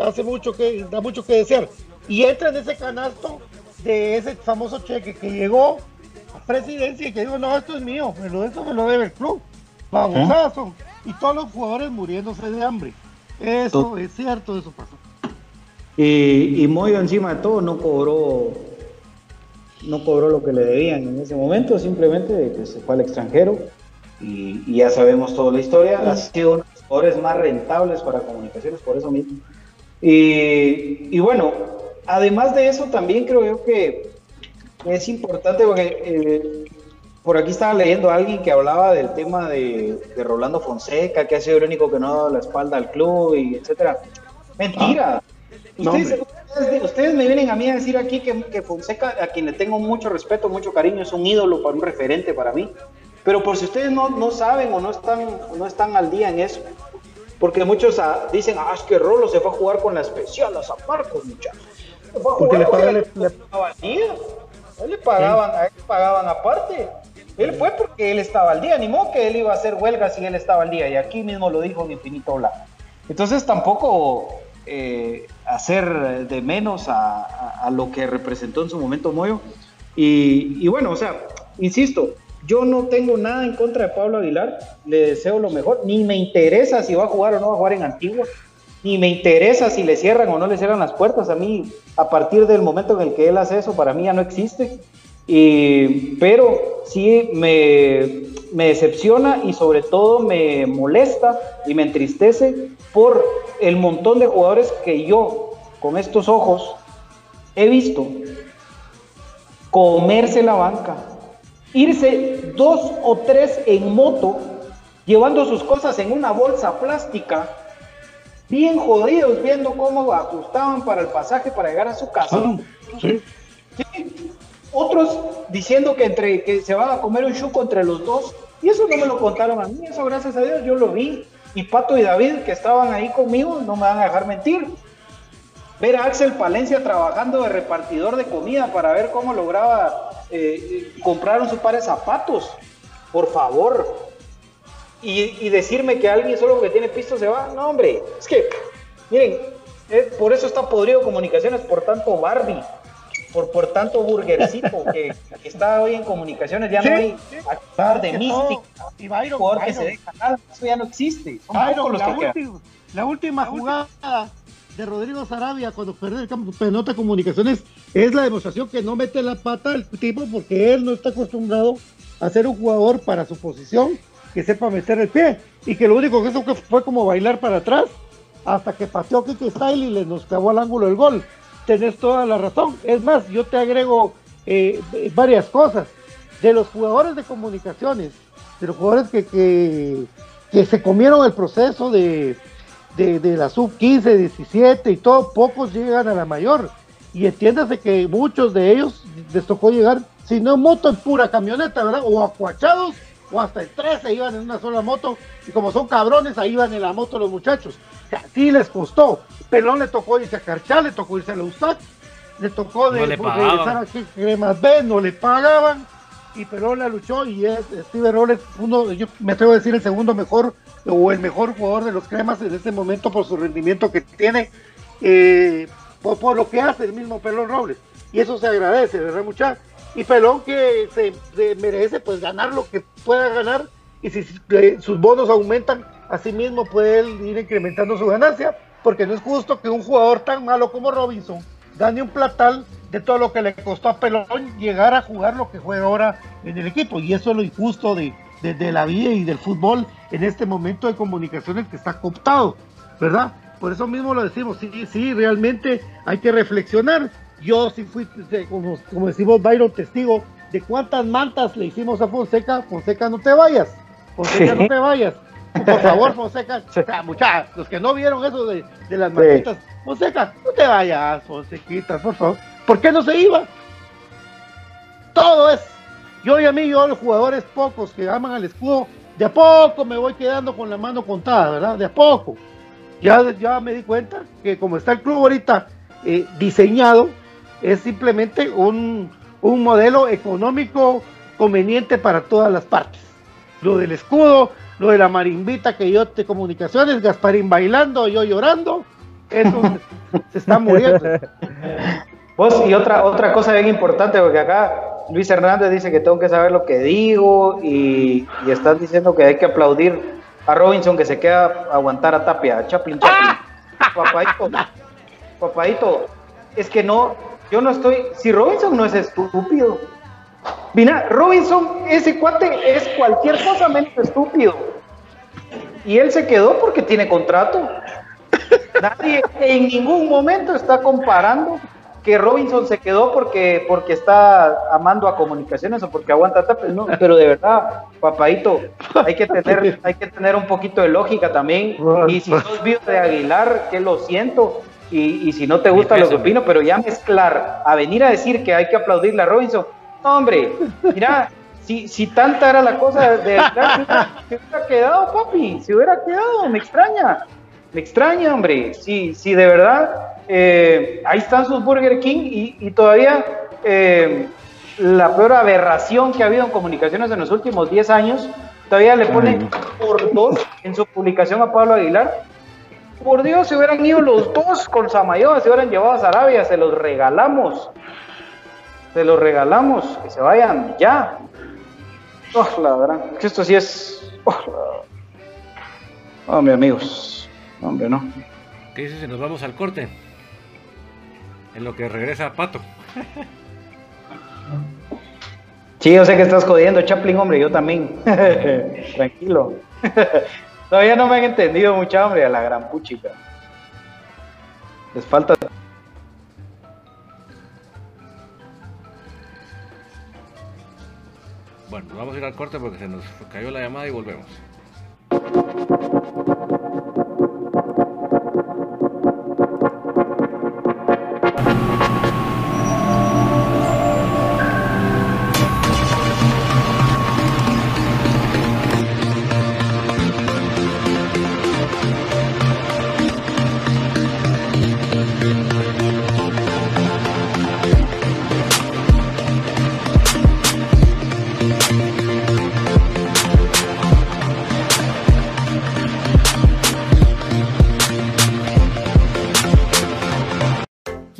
S7: hace mucho que, da mucho que desear. Y entra en ese canasto de ese famoso cheque que llegó a presidencia y que dijo, no, esto es mío, me lo, esto me lo debe el club. Babosazo. Y todos los jugadores muriéndose de hambre. Eso es cierto, eso pasó.
S1: Y, y Moyo encima de todo no cobró no cobró lo que le debían en ese momento, simplemente que se fue al extranjero y, ya sabemos toda la historia. Ha sido uno de los jugadores más rentables para comunicaciones por eso mismo. Y, y, bueno, además de eso también creo yo que es importante porque eh, por aquí estaba leyendo a alguien que hablaba del tema de, de, Rolando Fonseca, que ha sido el único que no ha dado la espalda al club y etcétera. Mentira. ustedes, ustedes, me vienen a mí a decir aquí que, que, Fonseca, a quien le tengo mucho respeto, mucho cariño, es un ídolo, para un referente para mí. Pero por si ustedes no, no saben o no están, no están al día en eso, porque muchos ah, dicen, ah, es que Rolo se fue a jugar con la especial a San Marcos, muchachos. Porque le pagaban, le, le, pagaban, a él pagaban aparte. Él fue porque él estaba al día, ni modo que él iba a hacer huelga si él estaba al día, y aquí mismo lo dijo en Infinito Blanco. Entonces tampoco eh, hacer de menos a, a, lo que representó en su momento Moyo. Y, y, bueno, o sea, insisto, yo no tengo nada en contra de Pablo Aguilar, le deseo lo mejor, ni me interesa si va a jugar o no va a jugar en Antigua, ni me interesa si le cierran o no le cierran las puertas, a mí a partir del momento en el que él hace eso, para mí ya no existe. Y, pero sí me, me, decepciona y sobre todo me molesta y me entristece por el montón de jugadores que yo con estos ojos he visto comerse la banca, irse dos o tres en moto, llevando sus cosas en una bolsa plástica, bien jodidos, viendo cómo ajustaban para el pasaje para llegar a su casa. ¿Sí? ¿Sí? Otros diciendo que entre que se van a comer un chuco entre los dos. Y eso no me lo contaron a mí, eso gracias a Dios yo lo vi. Y Pato y David, que estaban ahí conmigo, no me van a dejar mentir. Ver a Axel Palencia trabajando de repartidor de comida para ver cómo lograba eh, comprar un par de zapatos. Por favor. Y, y, decirme que alguien solo que tiene pisto se va. No, hombre. Es que, miren, eh, por eso está podrido comunicaciones, por tanto Barbie por, por tanto burgercito que, que, está hoy en comunicaciones, ya no hay par de mística, y Byron, que se deja nada, eso ya no existe.
S7: Byron, la, última, la, última, jugada de Rodrigo Sarabia cuando pierde el campo de nota comunicaciones es la demostración que no mete la pata el tipo porque él no está acostumbrado a ser un jugador para su posición que sepa meter el pie y que lo único que hizo fue como bailar para atrás hasta que pateó Kike Style y le nos clavó al ángulo el gol tenés toda la razón. Es más, yo te agrego eh, varias cosas. De los jugadores de comunicaciones, de los jugadores que, que, se comieron el proceso de, de, la sub 15, 17 y todo, pocos llegan a la mayor. Y entiéndase que muchos de ellos les tocó llegar, si no moto, en pura camioneta, ¿verdad? O acuachados, o hasta en 13 iban en una sola moto. Y como son cabrones, ahí iban en la moto los muchachos. O sea, sí les costó. Pelón le tocó irse a Carchá, le tocó irse a la USAC, le tocó de,
S6: no le
S7: regresar a Cremas B, no le pagaban, y Pelón la luchó y es Steve Roll uno, yo me atrevo a decir el segundo mejor o el mejor jugador de los cremas en este momento por su rendimiento que tiene, eh, por, por, lo que hace el mismo Pelón Robles. Y eso se agradece, ¿verdad, muchachos? Y Pelón que se, merece pues ganar lo que pueda ganar y si sus bonos aumentan, así mismo puede él ir incrementando su ganancia porque no es justo que un jugador tan malo como Robinson gane un platal de todo lo que le costó a Pelón llegar a jugar lo que juega ahora en el equipo. Y eso es lo injusto de, de, de la vida y del fútbol en este momento de comunicaciones que está cooptado, ¿verdad? Por eso mismo lo decimos, sí, sí, realmente hay que reflexionar. Yo sí fui, como, como decimos Byron, testigo de cuántas mantas le hicimos a Fonseca. Fonseca, no te vayas. Fonseca, no te vayas. Por favor, Fonseca, o sea, muchachos, los que no vieron eso de, de las mantitas, sí. Fonseca, no te vayas, Fonsequita, por favor. ¿Por qué no se iba? Todo es Yo y a mí, yo los jugadores pocos que aman al escudo, de a poco me voy quedando con la mano contada, ¿verdad? De a poco. Ya, ya me di cuenta que como está el club ahorita eh, diseñado, es simplemente un, un modelo económico conveniente para todas las partes. Lo del escudo, lo de la marimbita que yo te comunicaciones, Gasparín bailando, yo llorando, eso se está muriendo.
S1: Vos, y otra, otra cosa bien importante, porque acá Luis Hernández dice que tengo que saber lo que digo y, y están diciendo que hay que aplaudir a Robinson que se queda a aguantar a Tapia, a Chaplin, Chaplin. Papadito, papadito, es que no, yo no estoy, si Robinson no es estúpido, mira, Robinson, ese cuate es cualquier cosa menos estúpido. Y él se quedó porque tiene contrato. Nadie en ningún momento está comparando que Robinson se quedó porque, porque está amando a comunicaciones o porque aguanta tapes, no, pero de verdad, papadito, hay que tener, hay que tener un poquito de lógica también. Y si sos vivo de Aguilar, que lo siento, y, y si no te gusta lo que opino, pero ya mezclar, a venir a decir que hay que aplaudirle a Robinson, no, hombre, mira, si, si tanta era la cosa de Aguilar, se hubiera quedado, papi, se hubiera quedado, me extraña. Me extraña, hombre. Sí, sí, de verdad. eh, ahí están sus Burger King y, y todavía eh, la peor aberración que ha habido en comunicaciones en los últimos 10 años, todavía le ponen por dos en su publicación a Pablo Aguilar. Por Dios, se hubieran ido los dos con Samayoa, se hubieran llevado a Sarabia, se los regalamos. Se los regalamos, que se vayan ya. Oh, la verdad, que esto sí es. Oh, la- Hombre, amigos. Hombre, no.
S6: ¿Qué dices si nos vamos al corte? En lo que regresa Pato.
S1: Sí, yo sé que estás jodiendo, Chaplin, hombre, yo también. Tranquilo. Todavía no me han entendido mucha hambre a la gran puchica. Les falta.
S6: Bueno, vamos a ir al corte porque se nos cayó la llamada y volvemos.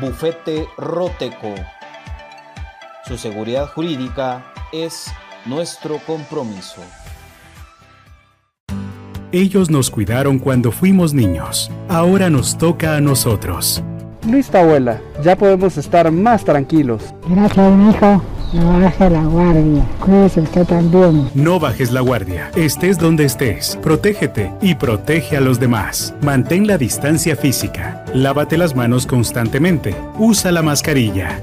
S10: Bufete Roteco. Su seguridad jurídica es nuestro compromiso.
S2: Ellos nos cuidaron cuando fuimos niños. Ahora nos toca a nosotros.
S3: Listo, abuela. Ya podemos estar más tranquilos.
S4: Gracias, hijo. No baje la guardia. Cuídese usted también.
S2: No bajes la guardia. Estés donde estés. Protégete y protege a los demás. Mantén la distancia física. Lávate las manos constantemente. Usa la mascarilla.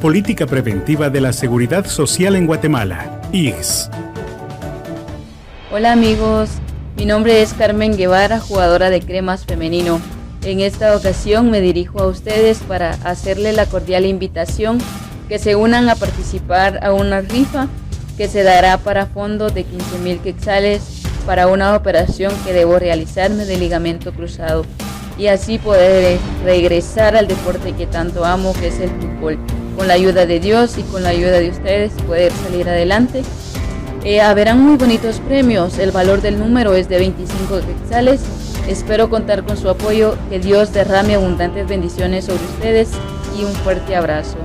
S2: Política Preventiva de la Seguridad Social en Guatemala. IGS.
S5: Hola amigos, mi nombre es Carmen Guevara, jugadora de cremas femenino. En esta ocasión me dirijo a ustedes para hacerle la cordial invitación que se unan a participar a una rifa que se dará para fondo de 15 mil quetzales para una operación que debo realizarme de ligamento cruzado y así poder regresar al deporte que tanto amo que es el fútbol. Con la ayuda de Dios y con la ayuda de ustedes poder salir adelante eh, haberán muy bonitos premios. El valor del número es de 25 quetzales. Espero contar con su apoyo. Que Dios derrame abundantes bendiciones sobre ustedes y un fuerte abrazo.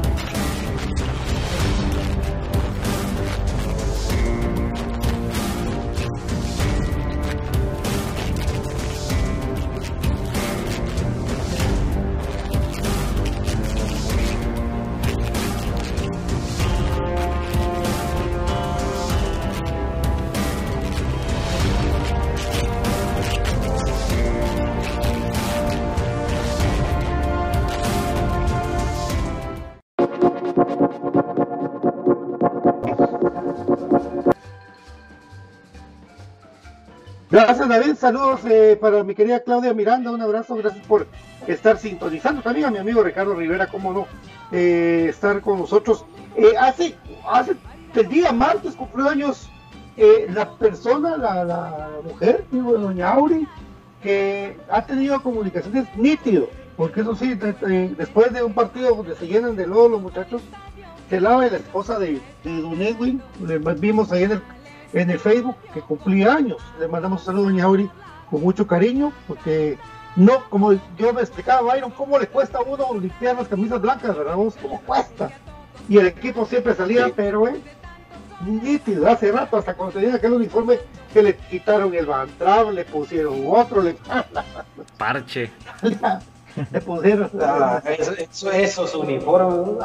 S7: Gracias David, saludos eh, para mi querida Claudia Miranda, un abrazo, gracias por estar sintonizando. También a mi amigo Ricardo Rivera, cómo no, eh, estar con nosotros. Eh, hace, hace el día martes cumplió años la persona, la, la mujer, digo, doña Auri, que ha tenido comunicaciones nítido, porque eso sí, después de un partido donde se llenan de lodo los muchachos, se lava la esposa de, de Don Edwin, le vimos ahí en el en el Facebook que cumplía años. Le mandamos un saludo a Doña Auri con mucho cariño, porque no, como yo me explicaba, Byron, cómo le cuesta a uno limpiar las camisas blancas, ¿verdad? Vos, ¿Cómo cuesta? Y el equipo siempre salía, pero eh, nítido, hace rato, hasta cuando tenía aquel uniforme que le quitaron el bantrado, le pusieron otro, le
S6: parche.
S7: le pusieron
S1: ah, eso, esos uniformes,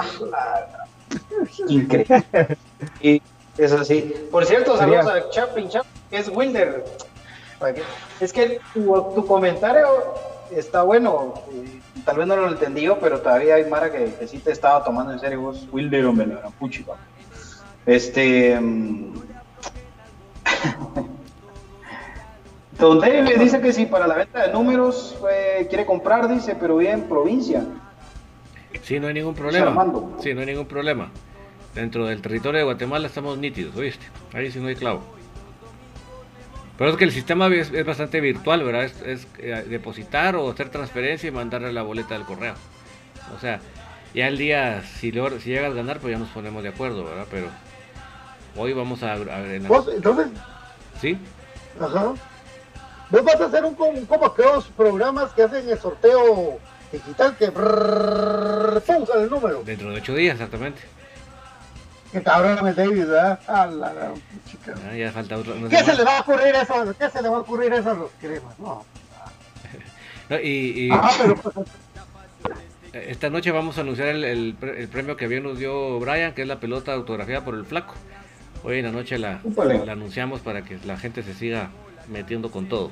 S1: increíble. Y eso sí. Por cierto, saludos a Chapin Chap, que es Wilder. Es que tu, comentario está bueno. Tal vez no lo entendido, pero todavía hay Mara que, que sí te estaba tomando en serio vos. Wilder, hombre, la puchi, Este. Mm, Don David dice que sí, para la venta de números eh, quiere comprar, dice, pero bien provincia.
S6: Sí, no hay ningún problema. Sí, no hay ningún problema dentro del territorio de Guatemala estamos nítidos, ¿oíste? Ahí sí no hay clavo. Pero es que el sistema es, bastante virtual, ¿verdad? Es, eh, depositar o hacer transferencia y mandarle la boleta del correo. O sea, ya el día, si, si llegas a ganar, pues ya nos ponemos de acuerdo, ¿verdad? Pero hoy vamos a, ver
S7: Entonces...
S6: ¿Sí?
S7: Ajá. Vos vas a hacer un, como aquellos programas que hacen el sorteo digital que... el número.
S6: Dentro de ocho días, exactamente.
S7: Que cabrón el David, ¿verdad? A la, chica.
S6: Ah, ya falta otro.
S7: ¿Qué se le va a ocurrir a eso? ¿Qué se le va a ocurrir a eso a los cremas? No.
S6: no y, y...
S7: Ah, pero pues,
S6: esta noche vamos a anunciar el, el, premio que bien nos dio Brian, que es la pelota autografiada por el flaco. Hoy en la noche la, la anunciamos para que la gente se siga metiendo con todo.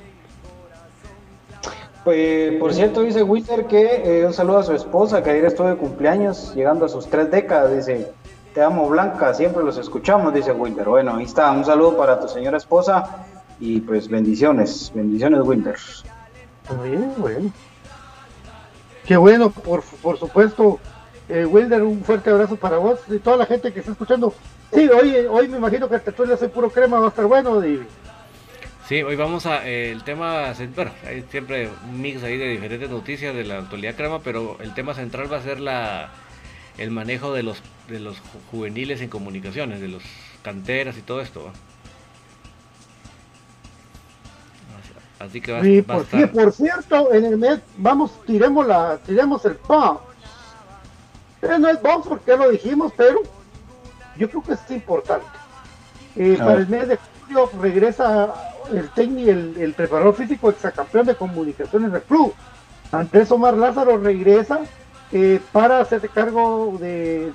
S1: Pues, por cierto, dice Witter que eh, un saludo a su esposa, que ayer estuvo de cumpleaños, llegando a sus tres décadas, dice, te amo Blanca, siempre los escuchamos, dice Winter. Bueno, ahí está, un saludo para tu señora esposa y pues bendiciones, bendiciones Winter.
S7: Bien, bueno. Qué bueno, por, por supuesto. Eh, Wilder, un fuerte abrazo para vos y toda la gente que está escuchando. Sí, hoy, hoy me imagino que el tertulia hace puro crema, va a estar bueno. Y...
S6: Sí, hoy vamos a eh, el tema, bueno, hay siempre un mix ahí de diferentes noticias de la actualidad crema, pero el tema central va a ser la el manejo de los de los juveniles en comunicaciones, de los canteras y todo esto. Así que va,
S7: sí, por, por cierto, en el mes, vamos, tiremos la, tiremos el pan. Eh, no es vamos porque lo dijimos, pero yo creo que es importante. Eh, para el mes de julio regresa el técnico, el, el preparador físico exacampeón de comunicaciones del club. Andrés Omar Lázaro regresa eh, para hacerse cargo de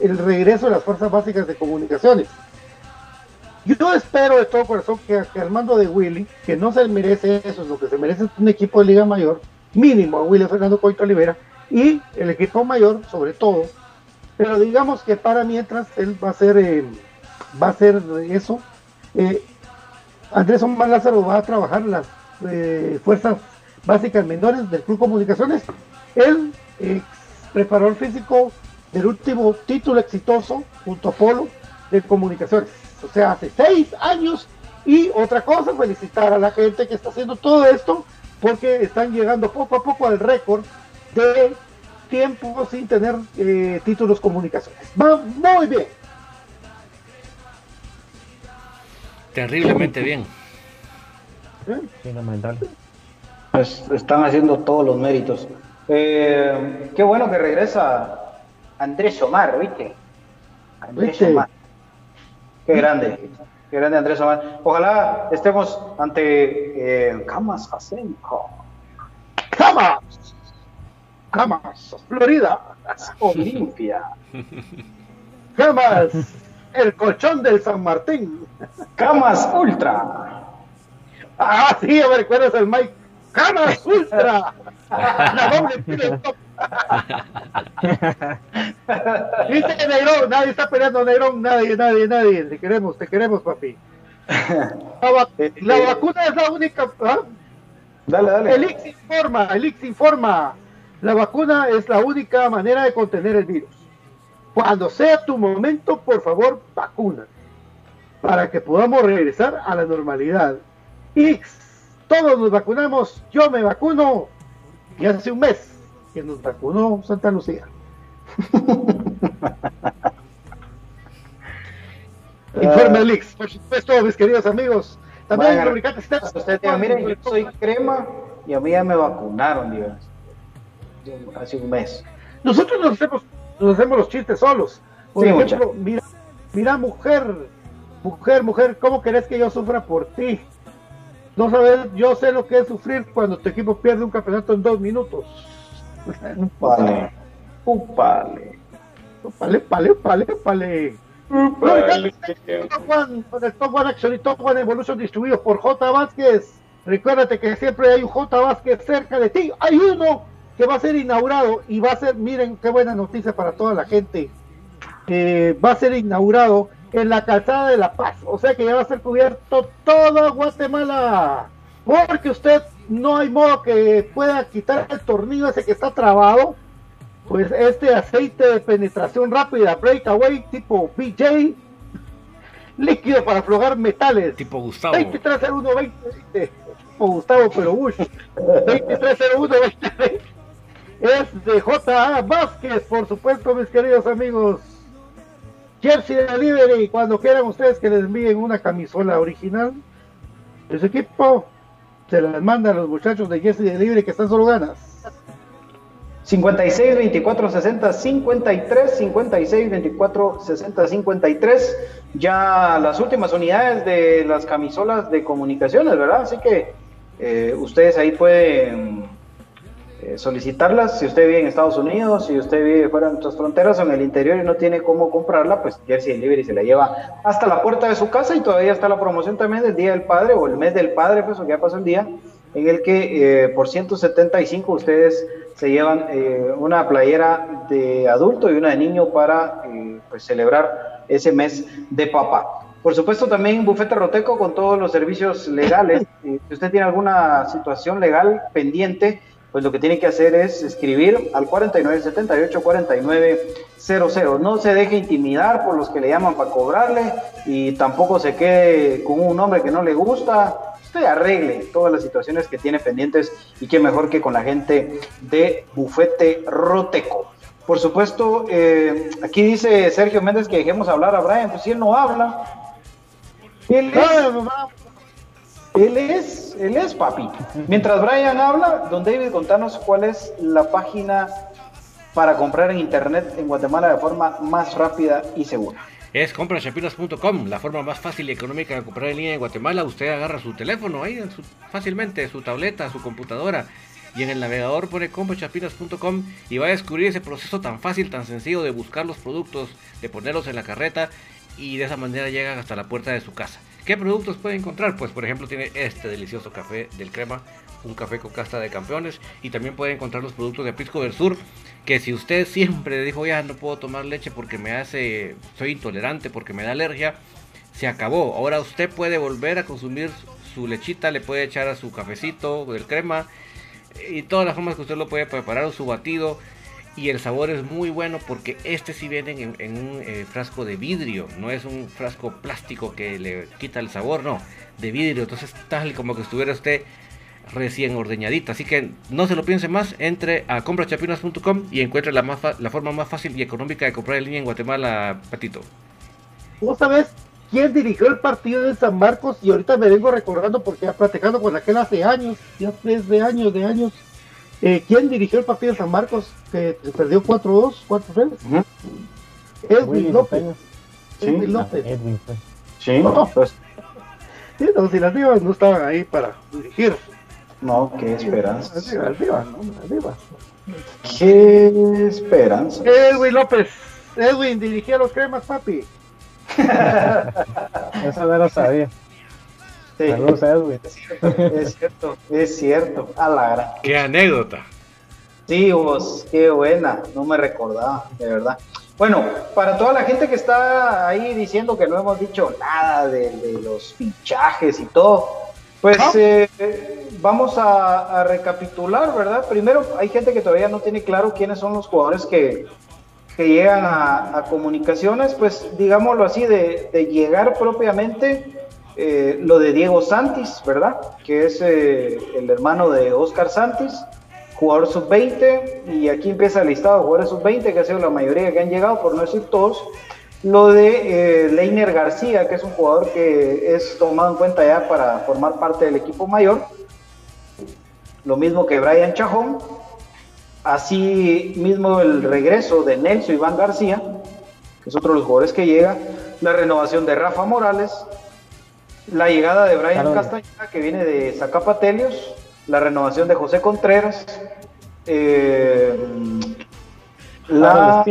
S7: el regreso de las fuerzas básicas de comunicaciones. Yo espero de todo corazón que, que al mando de Willy, que no se merece eso, es lo que se merece es un equipo de Liga Mayor, mínimo a Willy Fernando Coito Olivera, y el equipo mayor, sobre todo. Pero digamos que para mientras él va a ser, eh, va a ser eso. Eh, Andrés Omar Lázaro va a trabajar las fuerzas básicas menores del Club Comunicaciones. El ex preparador físico del último título exitoso junto a Polo de Comunicaciones. O sea, hace seis años. Y otra cosa, felicitar a la gente que está haciendo todo esto porque están llegando poco a poco al récord de tiempo sin tener eh, títulos comunicaciones. Va muy bien.
S6: Terriblemente bien.
S8: Fundamental.
S1: Pues están haciendo todos los méritos. Eh, qué bueno que regresa Andrés Omar, ¿viste? Andrés
S7: ¿Viste?
S1: Omar. Qué grande. Qué grande Andrés Omar. Ojalá estemos ante eh, Camas.
S7: ¡Camas! ¡Camas! ¡Florida!
S1: Olimpia.
S7: ¡Camas! El colchón del San Martín.
S1: Camas Ultra.
S7: Ah, sí, me recuerdas el Mike. ¡Camas Ultra! La doble. Viste Negrón, nadie está peleando Negrón, nadie, nadie, nadie. Te queremos, te queremos, papi. La, va- la vacuna es la única. ¿ah?
S1: Dale, dale.
S7: El Ix informa, el Ix informa. La vacuna es la única manera de contener el virus. Cuando sea tu momento, por favor, vacuna. Para que podamos regresar a la normalidad. Ix, todos nos vacunamos. Yo me vacuno. Y hace un mes que nos vacunó Santa Lucía. Informe el Ix, por supuesto, mis queridos amigos. También
S1: a-
S7: lubricantes.
S1: Usted diga, miren, yo soy crema y a mí ya me vacunaron, Dios. Hace un mes.
S7: Nosotros nos hacemos, nos hacemos los chistes solos. Por
S1: Sí,
S7: ejemplo, mira, mira, mujer, mujer, mujer, ¿cómo querés que yo sufra por ti? No sabes, yo sé lo que es sufrir cuando tu equipo pierde un campeonato en dos minutos.
S1: Upale.
S7: Pale, pale, pale, pale. Top One, con el Top One Action y Top One Evolution distribuidos por J. Vázquez. Recuérdate que siempre hay un J. Vázquez cerca de ti. Hay uno que va a ser inaugurado y va a ser, miren qué buena noticia para toda la gente. Eh, va a ser inaugurado en la calzada de La Paz. O sea que ya va a ser cubierto toda Guatemala. Porque usted no hay modo que pueda quitar el tornillo ese que está trabado. Pues este aceite de penetración rápida, breakaway tipo BJ, líquido para aflojar metales.
S6: Tipo Gustavo.
S7: 2301 tipo Gustavo, pero Bush. 2301 2020. Es de J.A. Vázquez, por supuesto, mis queridos amigos. Jersey Delivery, cuando quieran ustedes que les envíen una camisola original de su equipo, se las mandan a los muchachos de Jersey Delivery que están solo ganas.
S1: 56 24 60 53 56 24 60 53 ya las últimas unidades de las camisolas de comunicaciones verdad así que eh, ustedes ahí pueden eh, solicitarlas si usted vive en Estados Unidos si usted vive fuera de nuestras fronteras o en el interior y no tiene cómo comprarla pues Jersey Delivery se la lleva hasta la puerta de su casa y todavía está la promoción también del Día del Padre o el mes del Padre pues ya pasó el día en el que eh, por 175 ustedes se llevan eh, una playera de adulto y una de niño para eh, pues, celebrar ese mes de papá. Por supuesto también Bufete Roteco con todos los servicios legales. Si usted tiene alguna situación legal pendiente, pues lo que tiene que hacer es escribir al 4978-4900. No se deje intimidar por los que le llaman para cobrarle y tampoco se quede con un nombre que no le gusta usted arregle todas las situaciones que tiene pendientes y que mejor que con la gente de Bufete Roteco. Por supuesto, eh, aquí dice Sergio Méndez que dejemos hablar a Brian, pues si él no habla. Él es, él es papi. Mientras Brian habla, don David, contanos cuál es la página para comprar en internet en Guatemala de forma más rápida y segura.
S6: es comprachapinas.com, la forma más fácil y económica de comprar en línea en Guatemala. Usted agarra su teléfono ahí fácilmente, su tableta, su computadora y en el navegador pone comprachapinas.com y va a descubrir ese proceso tan fácil, tan sencillo de buscar los productos, de ponerlos en la carreta y de esa manera llegan hasta la puerta de su casa. ¿Qué productos puede encontrar? Pues por ejemplo tiene este delicioso café del crema, un café con casta de campeones y también puede encontrar los productos de Pisco del Sur, que si usted siempre dijo ya no puedo tomar leche porque me hace, soy intolerante, porque me da alergia, se acabó. Ahora usted puede volver a consumir su lechita, le puede echar a su cafecito del crema y todas las formas que usted lo puede preparar, su batido. Y el sabor es muy bueno porque este sí viene en, un eh, frasco de vidrio, no es un frasco plástico que le quita el sabor, no, de vidrio. Entonces tal como que estuviera usted recién ordeñadita. Así que no se lo piense más, entre a comprachapinas.com y encuentre la, forma más fácil y económica de comprar en línea en Guatemala, Patito.
S7: ¿Vos sabés quién dirigió el partido de San Marcos? Y ahorita me vengo recordando porque ya platicando con aquel hace años, ya tres de años, de años. Eh, ¿Quién dirigió el partido de San Marcos que perdió 4-2, 4-3? Edwin López. Edwin López. Edwin, pues. Sí, no, pues. Sí, no, si las divas no estaban ahí para dirigir.
S1: No, qué esperanza. Qué esperanza.
S7: Edwin López. Edwin dirigía los cremas, papi.
S8: Eso no lo sabía.
S1: Sí. Saludos Edwin. Es cierto, es cierto. A la gran.
S6: Qué anécdota.
S1: Sí, vos, qué buena. No me recordaba, de verdad. Bueno, para toda la gente que está ahí diciendo que no hemos dicho nada de, de los fichajes y todo, pues eh, vamos a, recapitular, ¿verdad? Primero, hay gente que todavía no tiene claro quiénes son los jugadores que, llegan a, comunicaciones, pues digámoslo así, de, llegar propiamente eh, lo de Diego Santis, ¿verdad? Que es eh, el hermano de Oscar Santis, jugador sub-20, y aquí empieza el listado de jugadores sub-20, que ha sido la mayoría que han llegado, por no decir todos. Lo de eh, Leiner García, que es un jugador que es tomado en cuenta ya para formar parte del equipo mayor. Lo mismo que Brian Chajón. Así mismo el regreso de Nelson Iván García, que es otro de los jugadores que llega. La renovación de Rafa Morales. La llegada de Brian Castañeda, que viene de Zacapatelios. La renovación de José Contreras. Eh, la,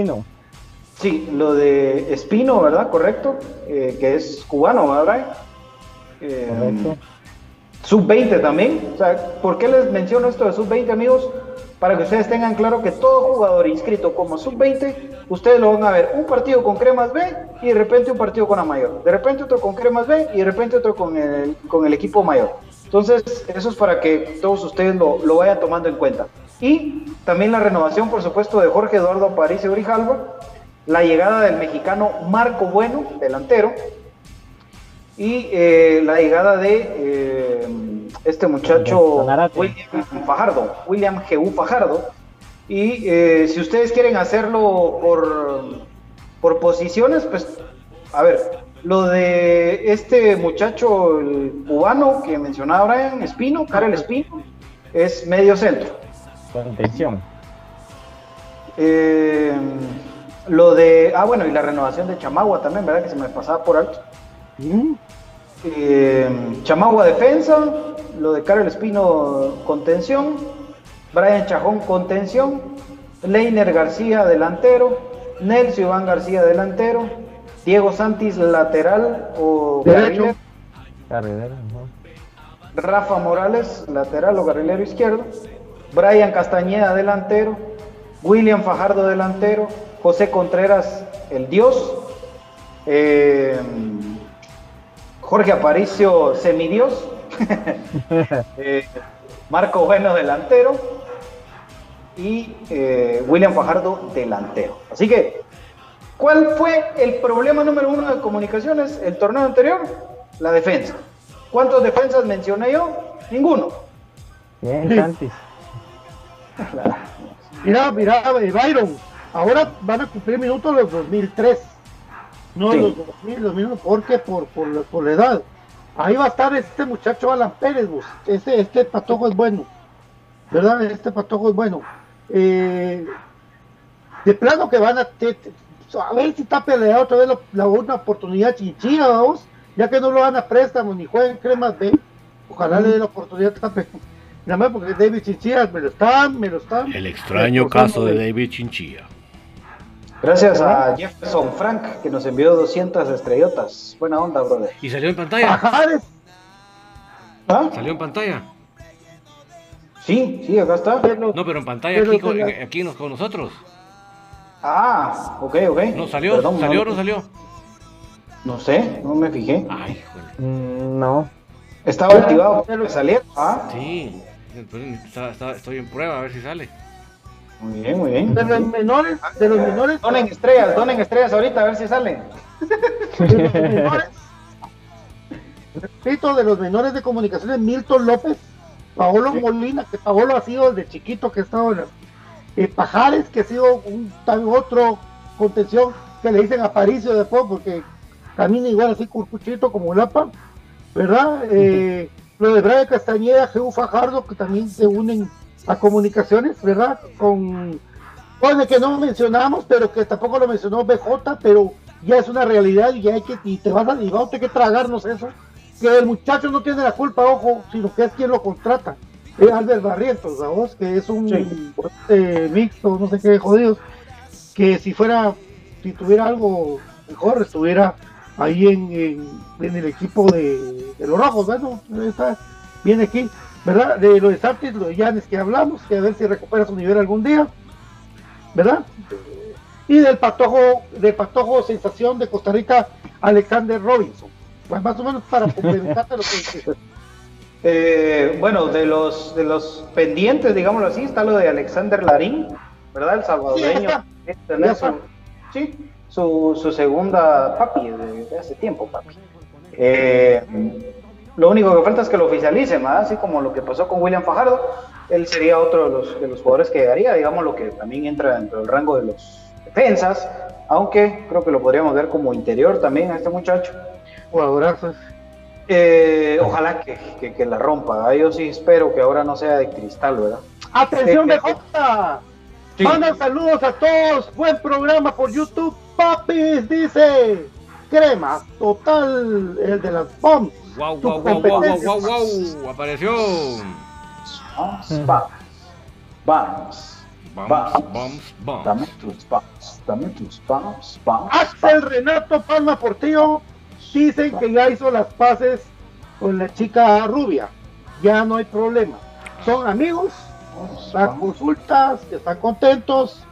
S1: Sí, lo de Espino, ¿verdad? Correcto, eh, que es cubano, ¿verdad? Eh, sub-20 también. O sea, ¿por qué les menciono esto de sub-20, amigos? Para que ustedes tengan claro que todo jugador inscrito como sub-20, ustedes lo van a ver un partido con Cremas B y de repente un partido con Amayor. De repente otro con Cremas B y de repente otro con el, con el equipo mayor. Entonces, eso es para que todos ustedes lo, lo vayan tomando en cuenta. Y también la renovación, por supuesto, de Jorge Eduardo Aparicio Grijalva, la llegada del mexicano Marco Bueno, delantero, y eh, la llegada de eh, este muchacho William Fajardo, William G.U. Fajardo. Y eh, si ustedes quieren hacerlo por, por posiciones, pues a ver, lo de este muchacho cubano que mencionaba Brian, Espino, Karel Espino, es medio centro.
S8: Contención.
S1: Eh, lo de, ah, bueno, y la renovación de Chamagua también, ¿verdad? Que se me pasaba por alto. Eh, Chamagua defensa, lo de Karel Espino contención, Brian Chajón contención, Leiner García delantero, Nelson Iván García delantero, Diego Santis lateral o carrilero, Rafa Morales lateral o carrilero izquierdo, Brian Castañeda delantero, William Fajardo delantero, José Contreras, el Dios, eh, Jorge Aparicio, semidios, eh, Marco Bueno, delantero, y eh, William Fajardo, delantero. Así que, ¿cuál fue el problema número uno de comunicaciones el torneo anterior? La defensa. ¿Cuántos defensas mencioné yo? Ninguno.
S8: Bien, Santis.
S7: mira, mira, Byron, Ahora van a cumplir minutos los 2003. No los 2000, los mismos, porque por, por, la edad. Ahí va a estar este muchacho Alan Pérez, Este, este patojo es bueno. ¿Verdad? Este patojo es bueno. Eh, de plano que van a, a ver si está peleado otra vez la, la una oportunidad chinchilla, vamos, ya que no lo van a préstamo ni juegan cremas B, ojalá le dé la oportunidad también. Nada más porque David Chinchilla me lo están, me lo están.
S6: El extraño caso de David Chinchilla.
S1: Gracias a Jefferson Frank que nos envió 200 estrellotas. Buena onda, brother.
S6: ¿Y salió en pantalla?
S7: Pajares.
S1: ¿Ah?
S6: ¿Salió en pantalla?
S1: Sí, sí, acá está.
S6: No, pero en pantalla
S7: pero
S6: aquí,
S7: con
S6: aquí nos- con nosotros.
S1: Ah, ok, ok.
S6: ¿No salió?
S1: Perdón,
S6: ¿Salió o
S1: no,
S6: no salió?
S1: no sé, no me fijé.
S6: Ay, joder.
S8: Mm, no.
S1: Estaba
S7: Pero-
S1: activado
S7: pero-
S1: salir. Ah,
S6: Sí. Entonces, está- está- estoy en prueba a ver si sale.
S1: muy bien, muy bien.
S7: De los menores, de los menores,
S1: Donen estrellas, donen estrellas ahorita a ver si salen.
S7: de los menores, repito, de los menores de comunicaciones, Milton López, Paolo Molina, que Paolo ha sido desde chiquito que ha estado en la- eh, Pajares, que ha sido un tan otro contención que le dicen Aparicio después porque camina igual así curcuchito como Lapa, ¿verdad? Eh, lo de Brian Castañeda, Geu Fajardo, que también se unen a comunicaciones, ¿verdad? Con Bueno, que no mencionamos, pero que tampoco lo mencionó BJ, pero ya es una realidad y ya hay que, y te vas a, y vamos a tener que tragarnos eso. Que el muchacho no tiene la culpa, ojo, sino que es quien lo contrata. Es Albert Barrientos, ¿sabes? Que es un eh, mixto, no sé qué jodidos. Que si fuera, si tuviera algo mejor, estuviera ahí en, en, en el equipo de, de los rojos, bueno, está, viene aquí, ¿verdad? De lo de lo de Yanes que hablamos, que a ver si recupera su nivel algún día. ¿verdad? Y del patojo, del patojo sensación de Costa Rica, Alexander Robinson. Pues más o menos para complementarte lo que dices.
S1: Eh, bueno, de los, de los pendientes, digámoslo así, está lo de Alexander Larín, ¿verdad? El salvadoreño.
S7: Sí,
S1: tener
S7: Ya
S1: su, sí, su, su segunda papi de, de hace tiempo, papi. Eh, lo único que falta es que lo oficialicen, ¿verdad? así como lo que pasó con William Fajardo. Él sería otro de los, de los jugadores que llegaría, digamos, lo que también entra dentro del rango de los defensas, aunque creo que lo podríamos ver como interior también a este muchacho.
S7: Jugadorazos.
S1: Eh, ojalá que, que- que la rompa. ¿eh? Yo sí espero que ahora no sea de cristal, ¿verdad?
S7: Atención, BJ.
S1: Sí.
S7: Manda saludos a todos. Buen programa por YouTube. Papis dice. Crema, total, el de las bombs.
S6: Wow,
S7: Tu
S6: wow, wow, wow, wow,
S7: competencia.
S6: wow, wow. Apareció.
S1: Vamos, vamos, vamos,
S6: Vamos, vamos, vamos.
S1: Dame tus vamos, dame tus vamos, vamos.
S7: Axel Renato Palma Portillo dicen que ya hizo las paces con la chica rubia. Ya no hay problema. Son amigos, las consultas, que están contentos.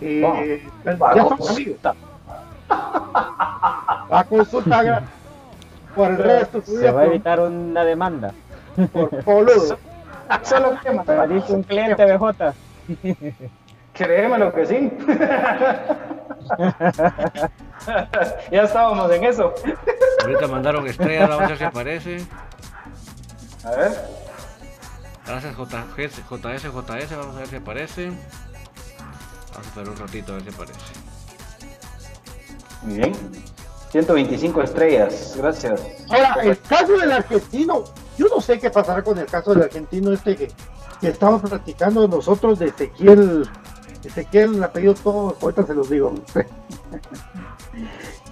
S7: eh, ya son amigos. La consulta por el resto de su
S8: Se va a evitar una demanda.
S7: por boludo.
S1: Solo que
S8: un cliente BJ.
S1: Créeme lo que sí. ya estábamos en eso.
S6: Ahorita mandaron estrellas, vamos a ver si aparece.
S1: A ver.
S6: Gracias JS, JS, JS, vamos a ver si aparece. Vamos a esperar un ratito a ver si aparece.
S1: Muy bien. 125 estrellas, gracias.
S7: Ahora, el caso del argentino, yo no sé qué pasará con el caso del argentino este que, que estamos platicando nosotros de Ezequiel, Ezequiel, el apellido todo, ahorita se los digo.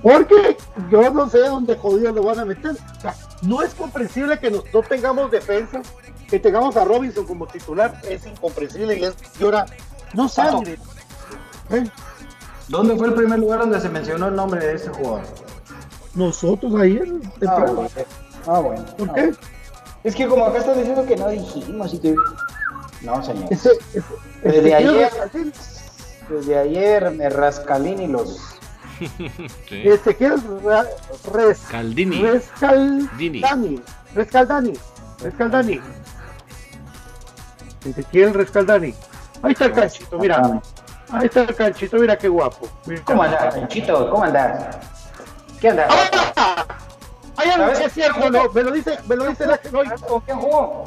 S7: Porque yo no sé dónde jodidos lo van a meter. O sea, no es comprensible que nos- no tengamos defensa, que tengamos a Robinson como titular, es incomprensible y es y ahora no sale. ¿Eh?
S1: ¿Dónde fue el primer lugar donde se mencionó el nombre de ese jugador?
S7: Nosotros ayer,
S1: Ah, bueno. Ah, bueno.
S7: ¿por
S1: Ah,
S7: qué?
S1: Es que como acá están diciendo que no dijimos y que... No, señor.
S7: Ese, ese-
S1: Desde ayer, desde ayer me rascalini los...
S6: Sí.
S7: Ezequiel Ra- Res,
S6: Caldini.
S7: Rescaldani. Rescaldani. Rescaldani. Ezequiel Rescaldani. Ahí está el canchito, mira. Ahí está el canchito, mira qué guapo. Mira.
S1: ¿Cómo andás, Panchito? ¿Cómo andás? ¿Qué andás?
S7: ¡Ah! Hay algo que es cierto, no, me lo dice, me lo dice la que no,
S1: ¿Con quién jugó?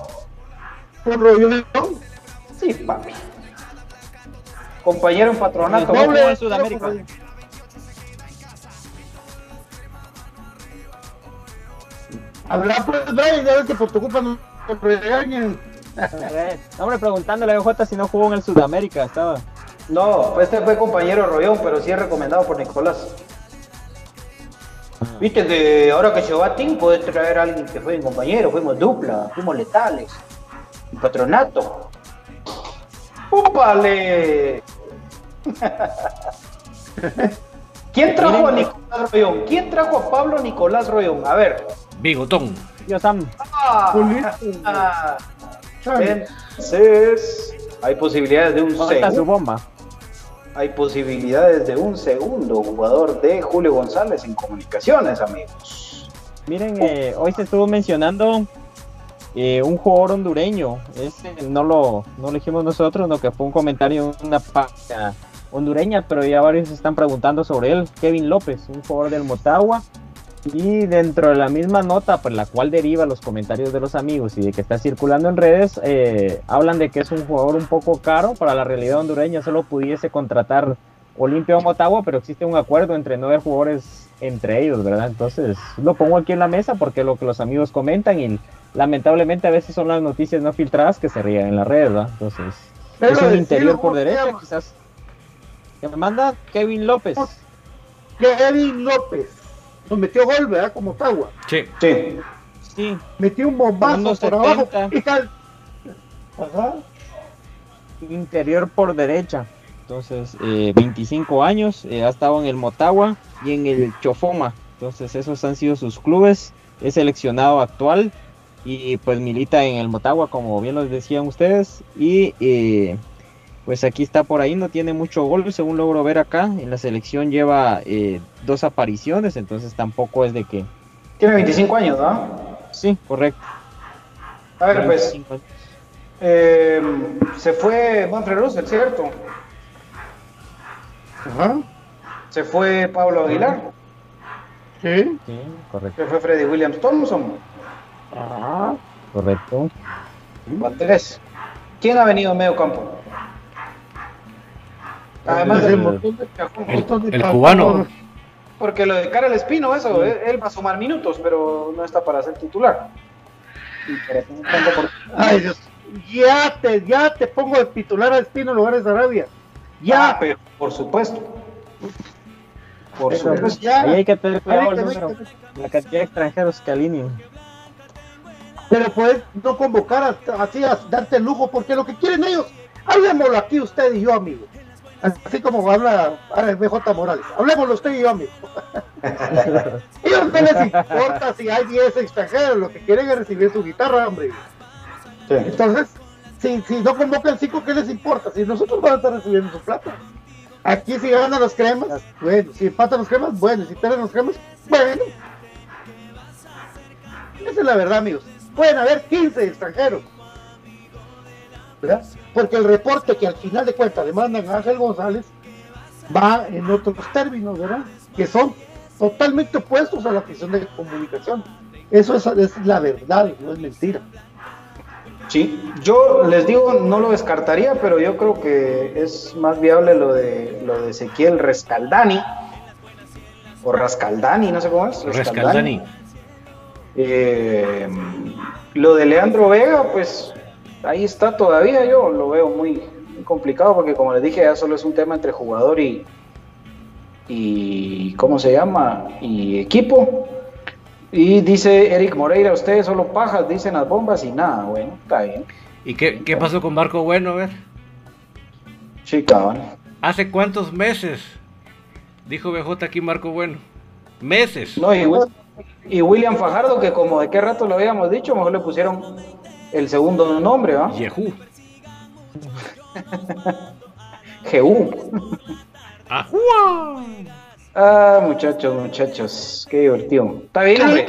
S7: con Rollón.
S1: Sí, papi. Compañero en patronato.
S8: No,
S7: Doble
S8: en Sudamérica.
S7: Habla pues, Brian, ya ves que por tu culpa no te regañan.
S8: Eh, Hombre, preguntándole a BJ si no jugó en el Sudamérica, estaba.
S1: No, pues este fue compañero Rollón, pero sí es recomendado por Nicolás. Viste que ahora que se va Tim, puede traer a alguien que fue mi compañero, fuimos dupla, fuimos letales. Un patronato. ¡Úpale! ¿Quién trajo a Nicolás Rollón? ¿Quién trajo a Pablo Nicolás Rollón? A ver.
S6: Bigotón.
S3: Yo Sam.
S1: Ah, entonces, hay posibilidades de un
S3: ¿Dónde está su
S1: segundo.
S3: bomba?
S1: Hay posibilidades de un segundo jugador de Julio González en comunicaciones, amigos.
S8: Miren, eh, hoy se estuvo mencionando eh, un jugador hondureño. Ese no lo, no lo dijimos nosotros, no que fue un comentario en una página hondureña, pero ya varios están preguntando sobre él. Kevin López, un jugador del Motagua. Y dentro de la misma nota, por la cual deriva los comentarios de los amigos y de que está circulando en redes, eh, hablan de que es un jugador un poco caro para la realidad hondureña. Solo pudiese contratar Olimpia o Motagua, pero existe un acuerdo entre nueve jugadores entre ellos, ¿verdad? Entonces lo pongo aquí en la mesa porque lo que los amigos comentan y lamentablemente a veces son las noticias no filtradas que se ríen en la red, ¿verdad? Entonces
S7: Pero
S8: es un interior por
S7: ¿cómo se
S8: derecha, quizás. Que me manda Kevin López.
S7: Kevin López. Nos metió gol, ¿verdad? Como Tagua.
S6: Sí.
S1: Sí.
S8: Sí.
S7: Metió un bombazo por abajo.
S8: 70.
S7: Y tal. Ajá.
S8: interior por derecha. Entonces, eh, 25 años, eh, ha estado en el Motagua y en el Chofoma. Entonces, esos han sido sus clubes. Es seleccionado actual y pues milita en el Motagua, como bien lo decían ustedes. Y eh, pues aquí está por ahí, no tiene mucho gol, según logro ver acá. En la selección lleva eh, dos apariciones, entonces tampoco es de que.
S1: Tiene 25 años, ¿no?
S8: Sí, correcto.
S1: A ver, pues,
S8: 25 años.
S1: eh, se fue Manfred Russell, ¿cierto?
S7: Ajá.
S1: Se fue Pablo Aguilar.
S7: Sí.
S8: Sí, correcto.
S1: Se fue Freddy Williams Thompson.
S7: Ajá.
S8: Correcto.
S1: Tres. ¿Quién ha venido en medio campo? Además del
S7: montón de-
S6: El,
S7: montón de
S6: el cubano.
S1: Porque lo de Karel Espino, eso, él, él va a sumar minutos, pero no está para ser titular.
S7: Ay, Dios. Ya te, ya te pongo de titular a Espino en lugar de Sarabia. Ya.
S1: Ah, pero por supuesto. Por
S7: Pero,
S1: supuesto.
S7: ya.
S8: Ahí hay que tener cuidado el número, la cantidad de extranjeros que alinean.
S7: Pero puedes no convocar a- así a darte el lujo, porque lo que quieren ellos, hablemoslo aquí usted y yo, amigo. Así como habla ahora el BJ Morales. Hablemoslo usted y yo, amigo. ellos no les importa si hay 10 extranjeros, lo que quieren es recibir su guitarra, hombre.
S1: Sí.
S7: Entonces, si, si no convocan 5, ¿qué les importa? Si nosotros vamos a estar recibiendo su plata. Aquí si ganan los cremas, bueno, si empatan los cremas, bueno, si pierden los cremas, bueno. Esa es la verdad, amigos. Pueden haber 15 extranjeros. ¿Verdad? Porque el reporte que al final de cuentas le mandan a Ángel González va en otros términos, ¿verdad? Que son totalmente opuestos a la afición de comunicación. Eso es, es la verdad, no es mentira.
S1: Sí, yo les digo, no lo descartaría, pero yo creo que es más viable lo de lo de Ezequiel Rescaldani o Rascaldani, no sé cómo es.
S6: Rescaldani.
S1: Eh, lo de Leandro Vega, pues ahí está todavía, yo lo veo muy, muy complicado porque como les dije, ya solo es un tema entre jugador y, y ¿cómo se llama? Y equipo. Y dice Eric Moreira, ustedes solo pajas, dicen las bombas y nada, bueno, está bien.
S6: ¿Y qué, qué pasó con Marco Bueno? A ver.
S1: Sí, cabrón.
S6: ¿Hace cuántos meses? Dijo BJ aquí Marco Bueno. Meses.
S1: No, y, y William Fajardo, que como de qué rato lo habíamos dicho, mejor le pusieron el segundo nombre, ¿va?
S6: Yehú.
S1: Jeú.
S6: ¡Ajúa!
S1: Ah, muchachos, muchachos, qué divertido. Está bien, hombre.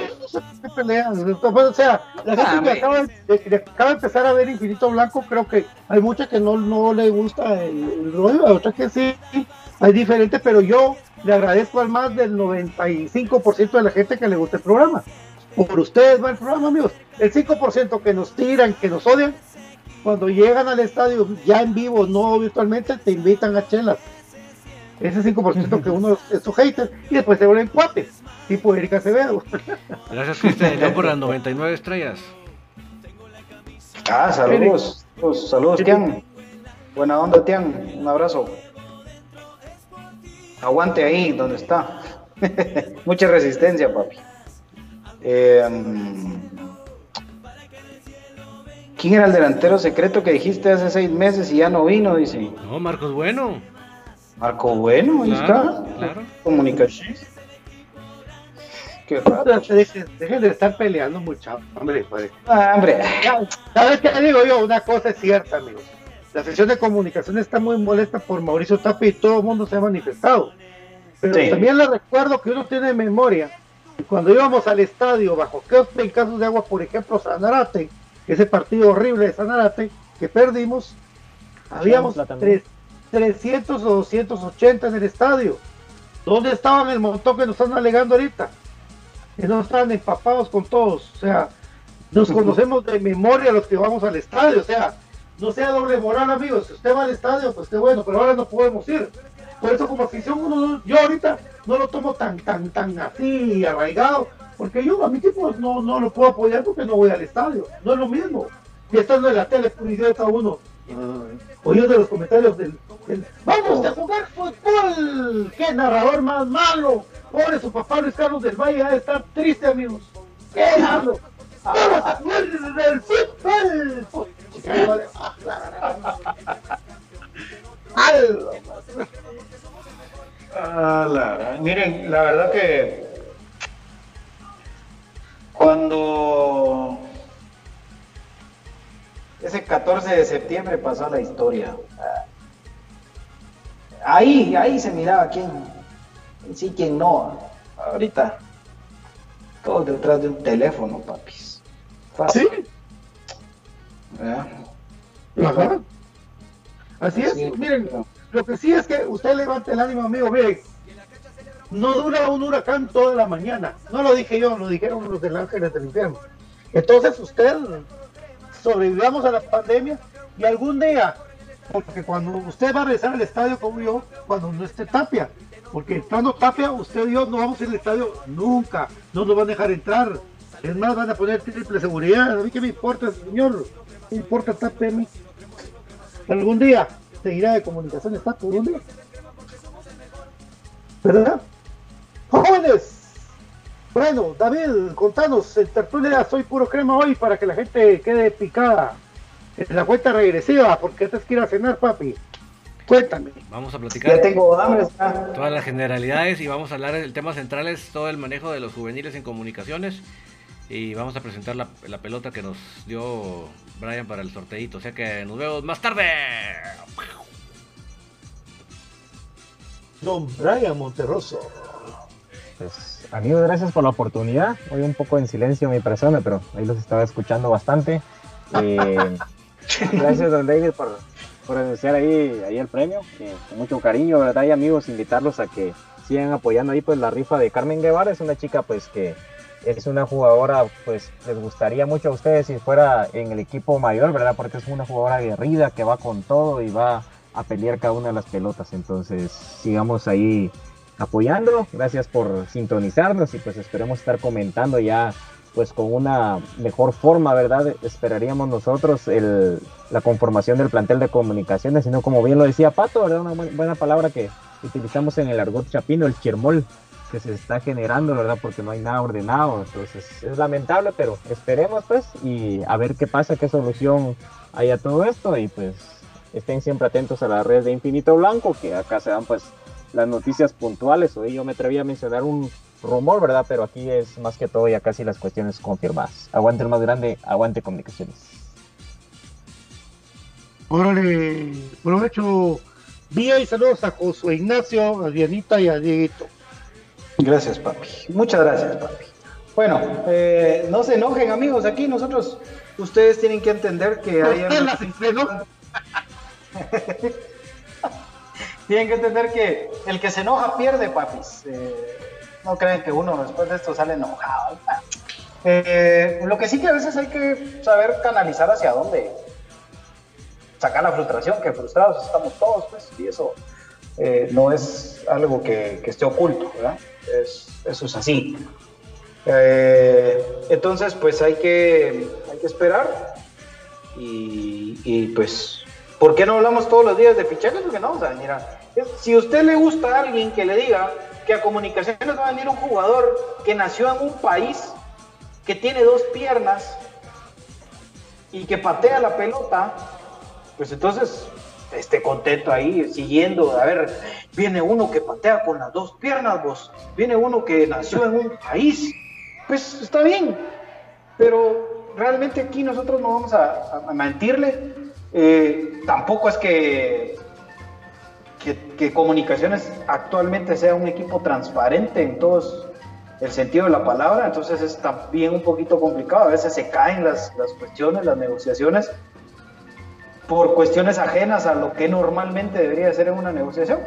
S7: ¿Qué peleas? O sea, la gente
S1: Ah,
S7: que acaba de, que acaba de empezar a ver Infinito Blanco, creo que hay mucha que no, no le gusta el, el rollo, hay otra que sí, hay diferente, pero yo le agradezco al más del 95% de la gente que le gusta el programa. Por ustedes va el programa, amigos. El 5% que nos tiran, que nos odian, cuando llegan al estadio, ya en vivo, no virtualmente, te invitan a chelas. Ese 5% que uno es su hater y después se vuelven cuates, tipo Erika Acevedo.
S6: Gracias, Cristian, por las 99 estrellas.
S1: Ah, saludos. Saludos, saludos, Tian. Buena onda, Tian. Un abrazo. Aguante ahí, donde está. Mucha resistencia, papi. Eh, ¿Quién era el delantero secreto que dijiste hace seis meses y ya no vino? Dice.
S6: No, Marcos Bueno.
S1: Marco Bueno, ahí
S6: Claro,
S1: está.
S6: claro.
S1: Comunicación. Qué raro.
S7: Dejen, dejen de estar peleando mucho, hombre. pues.
S1: Ah, hombre.
S7: Ya, ¿Sabes qué digo yo? Una cosa es cierta, amigos. La sesión de comunicación está muy molesta por Mauricio Tapia y todo el mundo se ha manifestado. Pero
S1: Sí.
S7: también le recuerdo que uno tiene memoria. Cuando íbamos al estadio bajo Keupe en casos de agua, por ejemplo, Sanarate, ese partido horrible de Sanarate que perdimos, habíamos
S8: Chamla también.
S7: tres- 300 o 280 en el estadio. ¿Dónde estaban el montón que nos están alegando ahorita? Que no están empapados con todos. O sea, nos conocemos de memoria los que vamos al estadio. O sea, no sea doble moral, amigos. Si usted va al estadio, pues qué bueno, pero ahora no podemos ir. Por eso, como afición, uno, no- yo ahorita no lo tomo tan, tan, tan así, arraigado. Porque yo a mi equipo no, no lo puedo apoyar porque no voy al estadio. No es lo mismo. Y estando en la tele, por idiota uno. Oyendo los comentarios del, del, Vamos a jugar fútbol. ¡Qué narrador más malo! Pobre su papá Luis Carlos del Valle ha de estar triste, amigos. ¡Qué malo! ¡Vamos a jugar el fútbol!
S1: Ah, la- miren, la verdad que cuando ese 14 de septiembre pasó a la historia, ah, ahí, ahí se miraba quién sí, quién no. Ahorita, todos detrás de un teléfono, papis. Fácil.
S7: ¿Sí? Ajá. Así es,
S1: Sí.
S7: miren, lo que sí es que usted levante el ánimo, amigo, miren, no dura un huracán toda la mañana, no lo dije yo, lo dijeron los del Ángeles del Infierno. Entonces usted sobrevivamos a la pandemia y algún día, porque cuando usted va a regresar al estadio como yo, cuando no esté Tapia, porque estando Tapia, usted y yo no vamos al estadio nunca, no nos van a dejar entrar. Es más, van a poner triple seguridad, a mí qué me importa, señor, ¿qué me importa Tapia a mí? algún día seguirá de comunicaciones Tato, algún día. ¿Verdad? Jóvenes, bueno, David, contanos, en tertulia soy puro crema hoy para que la gente quede picada en la cuenta regresiva, porque antes que ir a cenar, papi. Cuéntame.
S6: Vamos a platicar
S1: Ya tengo hambre.
S6: todas las generalidades y vamos a hablar del tema central es todo el manejo de los juveniles en comunicaciones y vamos a presentar la, la pelota que nos dio Brian para el sorteito. O sea que nos vemos más tarde.
S7: Don Brian Monterroso.
S8: Pues, amigos, gracias por la oportunidad. Hoy un poco en silencio mi persona, pero ahí los estaba escuchando bastante. Eh, gracias, don David, por, por anunciar ahí, ahí el premio. eh, con mucho cariño, ¿verdad? Y amigos, invitarlos a que sigan apoyando ahí pues la rifa de Carmen Guevara. Es una chica pues que es una jugadora, pues les gustaría mucho a ustedes si fuera en el equipo mayor, ¿verdad? Porque es una jugadora aguerrida que va con todo y va a pelear cada una de las pelotas. Entonces, sigamos ahí apoyando. Gracias por sintonizarnos y pues esperemos estar comentando ya pues con una mejor forma, ¿verdad? Esperaríamos nosotros el, la conformación del plantel de comunicaciones, sino como bien lo decía Pato, ¿verdad? Una bu- buena palabra que utilizamos en el argot chapino, el chirmol que se está generando, ¿verdad? Porque no hay nada ordenado, entonces es lamentable, pero esperemos pues y a ver qué pasa, qué solución hay a todo esto y pues estén siempre atentos a la red de Infinito Blanco, que acá se dan pues las noticias puntuales, hoy yo me atreví a mencionar un rumor, ¿verdad? Pero aquí es más que todo ya casi las cuestiones confirmadas. Aguante el más grande, aguante comunicaciones.
S7: Órale, provecho. Vía y saludos a Josué Ignacio, a Dianita y a Dieguito.
S1: Gracias, papi. Muchas gracias, papi. Bueno, eh, no se enojen, amigos. Aquí nosotros, ustedes tienen que entender que hay. Tienen que entender que el que se enoja pierde, papis. Eh, no creen que uno después de esto sale enojado. Eh, lo que sí que a veces hay que saber canalizar hacia dónde sacar la frustración, que frustrados estamos todos, pues, y eso eh, no es algo que, que esté oculto, ¿verdad? Es- eso es así. Eh, entonces, pues hay que, hay que esperar y, y, pues, ¿por qué no hablamos todos los días de fichajes? Porque no vamos a venir a... Si a usted le gusta a alguien que le diga que a comunicaciones va a venir un jugador que nació en un país que tiene dos piernas y que patea la pelota, pues entonces esté contento ahí, siguiendo, a ver, viene uno que patea con las dos piernas, vos, viene uno que nació en un país, pues está bien, pero realmente aquí nosotros no vamos a, mentirle, eh, tampoco es que, que, Comunicaciones actualmente sea un equipo transparente en todos el sentido de la palabra, entonces es también un poquito complicado, a veces se caen las, las cuestiones, las negociaciones, por cuestiones ajenas a lo que normalmente debería ser en una negociación.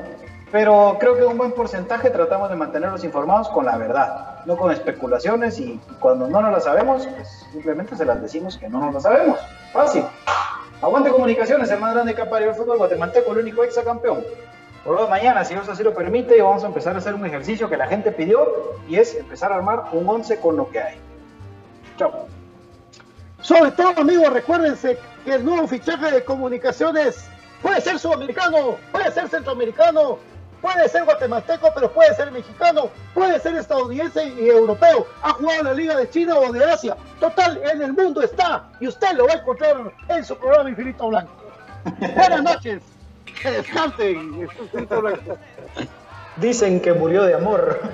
S1: Pero creo que un buen porcentaje tratamos de mantenerlos informados con la verdad, no con especulaciones y, cuando no nos la sabemos, pues simplemente se las decimos que no nos la sabemos. Fácil. Aguante comunicaciones, el más grande que ha parido el fútbol guatemalteco, el único ex campeón. Por mañana, si Dios así lo permite, vamos a empezar a hacer un ejercicio que la gente pidió y es empezar a armar un 11 con lo que hay. Chao.
S7: Sobre todo, amigos, recuérdense que el nuevo fichaje de comunicaciones puede ser sudamericano, puede ser centroamericano, puede ser guatemalteco, pero puede ser mexicano, puede ser estadounidense y europeo. Ha jugado en la Liga de China o de Asia. Total, en el mundo está y usted lo va a encontrar en su programa Infinito Blanco. Buenas noches. Que descansen.
S1: Dicen que murió de amor.